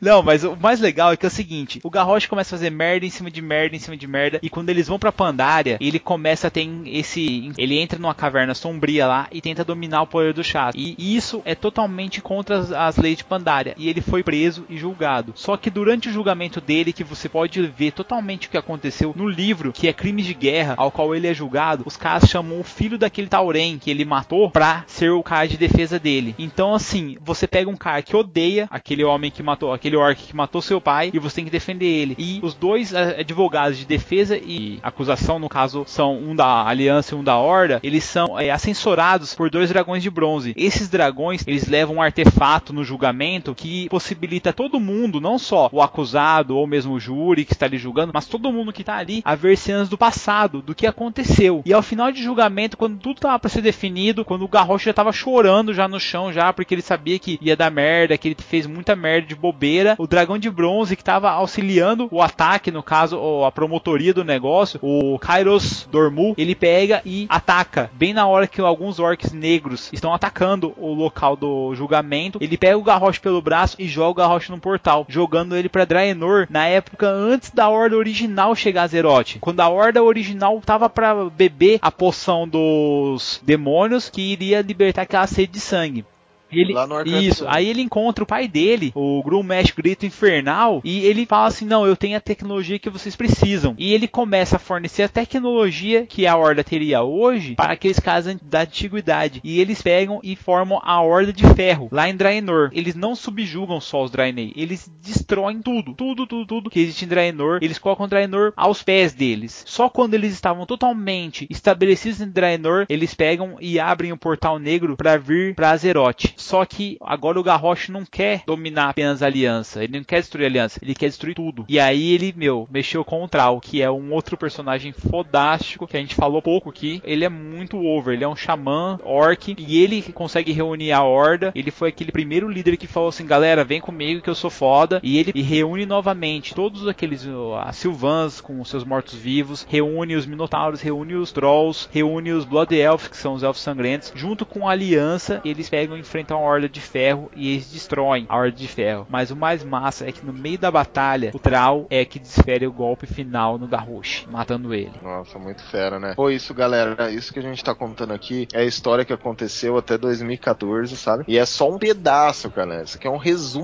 Não, mas o mais legal é que é o seguinte: o Garrosh começa a fazer merda em cima de merda em cima de merda. E quando eles vão pra Pandaria, ele começa a ter esse. Ele entra numa caverna sombria lá e tenta dominar o poder do chá. E isso é totalmente contra as, as leis de Pandaria. E ele foi preso e julgado. Só que durante o julgamento dele, que você pode ver totalmente o que aconteceu no livro, que é Crimes de Guerra, ao qual ele é julgado, os caras chamam o filho daquele Tauren que ele matou pra ser o cara de defesa dele. Então, assim, você pega um cara que odeia aquele homem que matou, aquele orc que matou seu pai, e você tem que defender ele. E os dois eh, advogados de defesa e acusação, no caso, são um da Aliança e um da Horda, eles são eh, assessorados por dois dragões de bronze. Esses dragões, eles levam um artefato no julgamento que possibilita todo mundo, não só o acusado ou mesmo o júri que está ali julgando, mas todo mundo que está ali a ver cenas do passado, do que aconteceu. E ao final de julgamento, quando tudo estava para ser definido, quando o Garrosh já estava chorando já no chão já, porque ele sabia que ia dar merda, que ele fez muita merda de bobeira, o dragão de bronze que estava auxiliando o ataque, no caso, a promotoria do negócio, o Kairos Dormu, ele pega e ataca, bem na hora que alguns orcs negros estão atacando o local do julgamento, ele pega o Garrosh pelo braço e joga o Garrosh no portal, jogando ele para Draenor na época antes da Horda original chegar a Zeroth. Quando a Horda original tava para beber a poção dos demônios que iria libertar aquela sede de sangue. Ele, Lá no isso, aí ele encontra o pai dele, o Grummesh Grito Infernal, e ele fala assim: Não, eu tenho a tecnologia que vocês precisam. E ele começa a fornecer a tecnologia que a Horda teria hoje para aqueles caras da antiguidade. E eles pegam e formam a Horda de Ferro lá em Draenor. Eles não subjugam só os Draenei, eles destroem tudo, tudo, tudo, tudo que existe em Draenor. Eles colocam Draenor aos pés deles. Só quando eles estavam totalmente estabelecidos em Draenor, eles pegam e abrem o portal negro para vir para Azeroth. Só que agora o Garrosh não quer dominar apenas a aliança, ele não quer destruir a aliança, ele quer destruir tudo. E aí ele, meu, mexeu com o Trau, que é um outro personagem fodástico que a gente falou pouco aqui. Ele é muito over, ele é um xamã orc e ele consegue reunir a horda. Ele foi aquele primeiro líder que falou assim: "Galera, vem comigo que eu sou foda". E ele reúne novamente todos aqueles as Sylvans com os seus mortos-vivos, reúne os minotauros, reúne os trolls, reúne os Blood Elves, que são os elfos sangrentos, junto com a aliança, eles pegam e enfrentam a Horda de Ferro e eles destroem a Horda de Ferro. Mas o mais massa é que no meio da batalha, o Trau é que desfere o golpe final no Garrosh, matando ele. Nossa, muito fera, né? Foi isso, galera. Isso que a gente tá contando aqui é a história que aconteceu até 2014, sabe? E é só um pedaço, galera. Isso aqui é um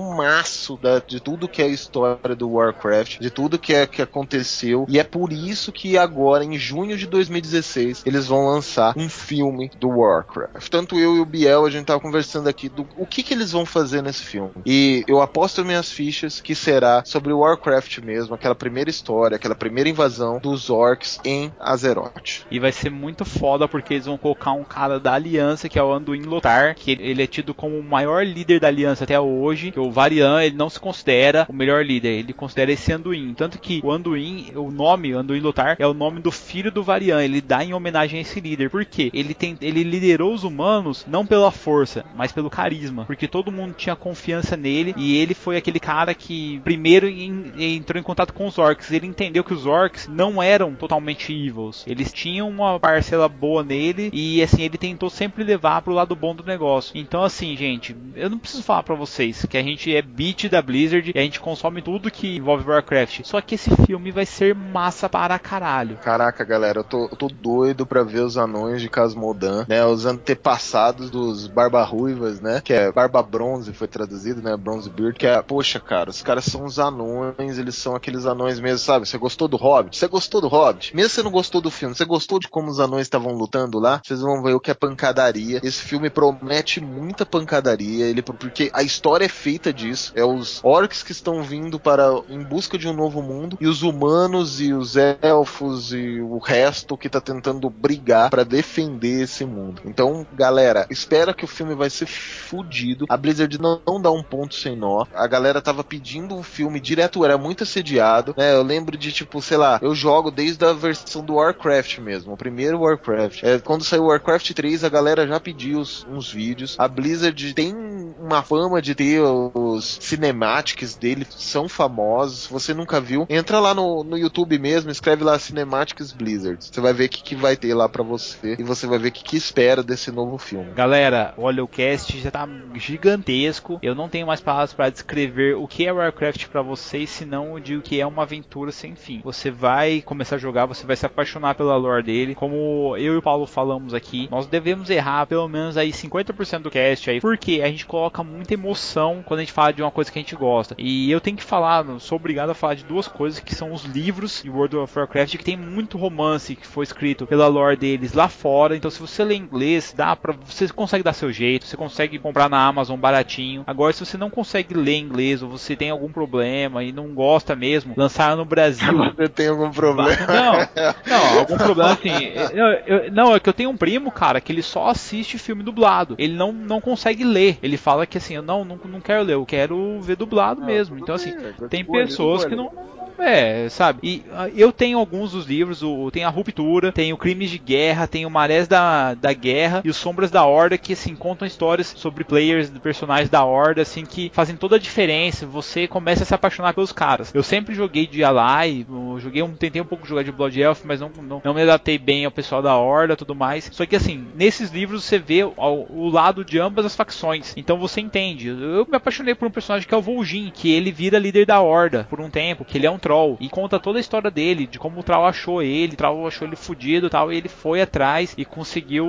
resumaço da- de tudo que é a história do Warcraft, de tudo que, é, que aconteceu. E é por isso que agora, em junho de 2016, eles vão lançar um filme do Warcraft. Tanto eu e o Biel, a gente tava conversando aqui do o que que eles vão fazer nesse filme. E eu aposto minhas fichas que será sobre Warcraft mesmo, aquela primeira história, aquela primeira invasão dos orcs em Azeroth. E vai ser muito foda porque eles vão colocar um cara da aliança, que é o Anduin Lothar, que ele é tido como o maior líder da aliança até hoje. Que o Varian, ele não se considera o melhor líder, ele considera esse Anduin. Tanto que o Anduin, o nome Anduin Lothar, é o nome do filho do Varian. Ele dá em homenagem a esse líder. Por quê? Ele, tem, ele liderou os humanos não pela força, mas pelo carisma. Porque todo mundo tinha confiança nele e ele foi aquele cara que primeiro em- entrou em contato com os orcs. Ele entendeu que os orcs não eram totalmente evils. Eles tinham uma parcela boa nele e assim ele tentou sempre levar pro lado bom do negócio. Então assim, gente, eu não preciso falar pra vocês que a gente é beat da Blizzard e a gente consome tudo que envolve Warcraft. Só que esse filme vai ser massa para caralho. Caraca, galera, eu tô, eu tô doido pra ver os anões de Casmodan, né? Os antepassados dos Barba Ruivas, né? Que é Barba Bronze, foi traduzido, né? Bronze Beard, que é, poxa, cara, os caras são os anões, eles são aqueles anões mesmo, sabe? Você gostou do Hobbit? Você gostou do Hobbit? Mesmo você não gostou do filme, você gostou de como os anões estavam lutando lá? Vocês vão ver o que é pancadaria. Esse filme promete muita pancadaria, ele porque a história é feita disso. É os orcs que estão vindo para em busca de um novo mundo e os humanos e os elfos e o resto que tá tentando brigar para defender esse mundo. Então, galera, espera que o filme vai ser fudido. A Blizzard não, dá um ponto sem nó. A galera tava pedindo um filme direto, era muito assediado, né? Eu lembro de, tipo, sei lá, eu jogo desde a versão do Warcraft mesmo, o primeiro Warcraft. É, quando saiu o Warcraft 3, a galera já pediu os, uns vídeos. A Blizzard tem uma fama de ter os cinematics dele, são famosos. Se você nunca viu, entra lá no, no YouTube mesmo, escreve lá Cinematics Blizzard. Você vai ver o que, que vai ter lá para você e você vai ver o que, que espera desse novo filme. Galera, olha, o cast já tá gigantesco. Eu não tenho mais palavras para descrever o que é Warcraft para vocês, senão de o que é uma aventura sem fim. Você vai começar a jogar, você vai se apaixonar pela lore dele. Como eu e o Paulo falamos aqui, nós devemos errar pelo menos aí 50% do cast aí, porque a gente coloca muita emoção quando a gente fala de uma coisa que a gente gosta. E eu tenho que falar, sou obrigado a falar de duas coisas que são os livros de World of Warcraft que tem muito romance que foi escrito pela lore deles lá fora. Então se você lê inglês, dá para você consegue dar seu jeito, você consegue comprar na Amazon baratinho. Agora se você não consegue ler inglês ou você tem algum problema e não gosta mesmo, lançar no Brasil. Você tem algum problema? Não, não, algum problema assim. Eu, eu, não, é que eu tenho um primo, cara, que ele só assiste filme dublado. Ele não, não consegue ler. Ele fala que assim, eu não, não, não quero ler, eu quero ver dublado mesmo. Então assim, tem pessoas que não é, sabe? E uh, eu tenho alguns dos livros, o, tem a Ruptura, tem o Crimes de Guerra, tem o Marés da, da Guerra e os Sombras da Horda, que assim, contam histórias sobre players, personagens da Horda, assim, que fazem toda a diferença. Você começa a se apaixonar pelos caras. Eu sempre joguei de Ally, joguei um, tentei um pouco jogar de Blood Elf, mas não, não, não me adaptei bem ao pessoal da Horda tudo mais. Só que assim, nesses livros você vê o, o lado de ambas as facções. Então você entende. Eu me apaixonei por um personagem que é o Vol'jin, que ele vira líder da Horda por um tempo, que ele é um Troll e conta toda a história dele, de como o Troll achou ele, o Troll achou ele fudido tal, e ele foi atrás e conseguiu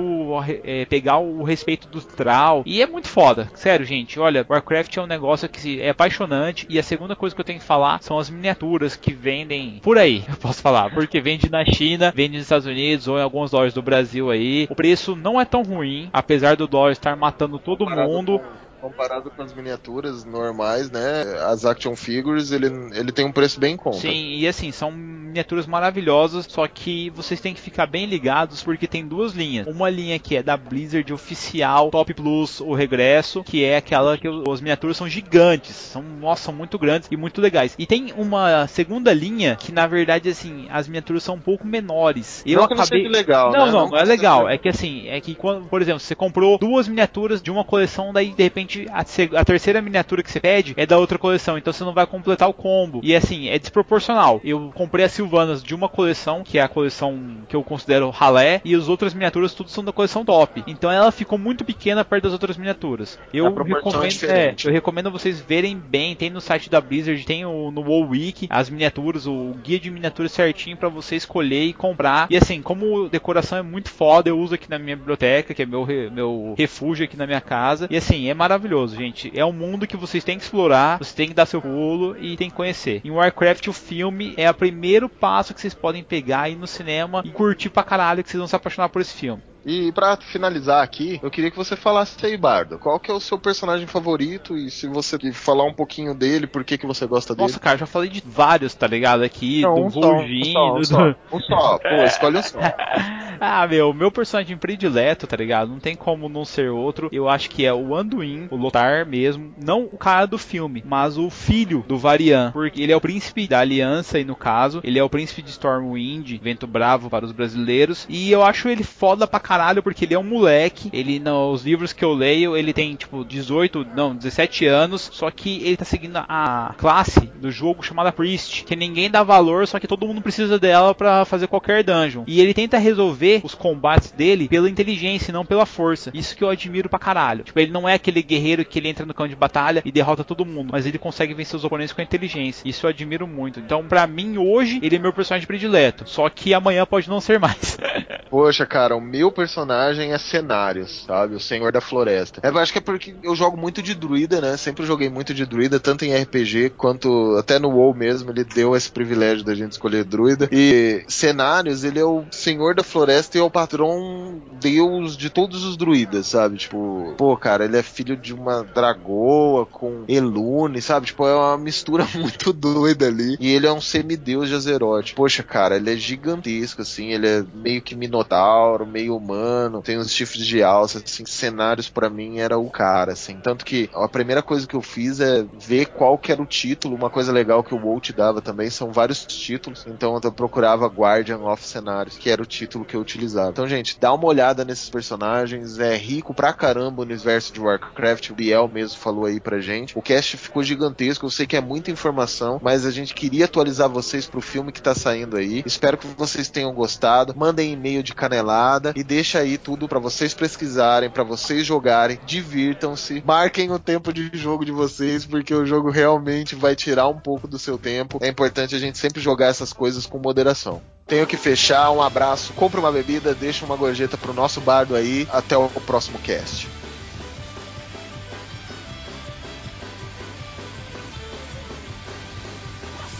é, pegar o respeito do Troll. E é muito foda, sério, gente. Olha, Warcraft é um negócio que é apaixonante. E a segunda coisa que eu tenho que falar são as miniaturas que vendem por aí, eu posso falar, porque vende na China, vende nos Estados Unidos ou em alguns lojas do Brasil aí. O preço não é tão ruim, apesar do dólar estar matando todo mundo. Comparado com as miniaturas normais, né? As action figures, ele, ele tem um preço bem em conta. Sim, e assim, são miniaturas maravilhosas, só que vocês têm que ficar bem ligados porque tem duas linhas. Uma linha que é da Blizzard oficial, Top Plus, o regresso, que é aquela que as miniaturas são gigantes, são, nossa, são muito grandes e muito legais. E tem uma segunda linha que na verdade assim, as miniaturas são um pouco menores. Eu não acabei que não legal, Não, né? não, não é legal. É que assim, é que quando, por exemplo, você comprou duas miniaturas de uma coleção, daí de repente a, a, terceira miniatura que você pede é da outra coleção, então você não vai completar o combo. E assim, é desproporcional. Eu comprei as Silvanas de uma coleção, que é a coleção que eu considero ralé, e as outras miniaturas tudo são da coleção top. Então ela ficou muito pequena perto das outras miniaturas. Eu A é recomendo, é, eu recomendo vocês verem bem, tem no site da Blizzard, tem o, no WoW Wiki as miniaturas, o guia de miniaturas certinho para você escolher e comprar. E assim, como decoração é muito foda, eu uso aqui na minha biblioteca, que é meu, meu refúgio aqui na minha casa. E assim, é maravilhoso, gente. É um mundo que vocês têm que explorar, vocês têm que dar seu pulo e tem que conhecer. Em Warcraft, o filme é o primeiro passo que vocês podem pegar, ir no cinema e curtir pra caralho, que vocês vão se apaixonar por esse filme. E pra finalizar aqui, eu queria que você falasse aí, Bardo. Qual que é o seu personagem favorito? E se você falar um pouquinho dele, por que, que você gosta dele? Nossa, cara, já falei de vários, tá ligado? Aqui, Não, do um só, um Vol'jin, só, um do- só. Um só. Pô, escolhe um só. Ah, meu, meu personagem predileto, tá ligado? Não tem como não ser outro. Eu acho que é o Anduin, o Lothar mesmo. Não o cara do filme, mas o filho do Varian. Porque ele é o príncipe da aliança, e no caso, ele é o príncipe de Stormwind, vento bravo para os brasileiros. E eu acho ele foda pra caralho, porque ele é um moleque. Ele, nos livros que eu leio, ele tem, tipo, 18, não, 17 anos. Só que ele tá seguindo a classe do jogo chamada Priest, que ninguém dá valor, só que todo mundo precisa dela pra fazer qualquer dungeon. E ele tenta resolver os combates dele pela inteligência e não pela força. Isso que eu admiro pra caralho. Tipo, ele não é aquele guerreiro que ele entra no campo de batalha e derrota todo mundo, mas ele consegue vencer os oponentes com a inteligência. Isso eu admiro muito. Então, pra mim, hoje, ele é meu personagem predileto. Só que amanhã pode não ser mais. Poxa, cara, o meu personagem é Cenários, sabe? O Senhor da Floresta. É, eu acho que é porque eu jogo muito de druida, né? Sempre joguei muito de druida, tanto em RPG quanto até no WoW mesmo. Ele deu esse privilégio da gente escolher druida. E Cenários, ele é o Senhor da Floresta Castle é o patrão deus de todos os druidas, sabe? Tipo, pô, cara, ele é filho de uma dragoa com Elune, sabe? Tipo, é uma mistura muito doida ali. E ele é um semideus de Azeroth. Poxa, cara, ele é gigantesco, assim, ele é meio que minotauro, meio humano, tem uns chifres de alça, assim, cenários para mim era o cara, assim. Tanto que a primeira coisa que eu fiz é ver qual que era o título, uma coisa legal que o WoW dava também, são vários títulos, então eu procurava Guardian of Cenários, que era o título que eu utilizava. Então, gente, dá uma olhada nesses personagens, é rico pra caramba o universo de Warcraft, o Biel mesmo falou aí pra gente. O cast ficou gigantesco, eu sei que é muita informação, mas a gente queria atualizar vocês pro filme que tá saindo aí. Espero que vocês tenham gostado. Mandem e-mail de canelada e deixa aí tudo para vocês pesquisarem, para vocês jogarem, divirtam-se, marquem o tempo de jogo de vocês, porque o jogo realmente vai tirar um pouco do seu tempo. É importante a gente sempre jogar essas coisas com moderação. Tenho que fechar, um abraço, compre uma bebida, deixa uma gorjeta pro nosso bardo aí. Até o próximo cast.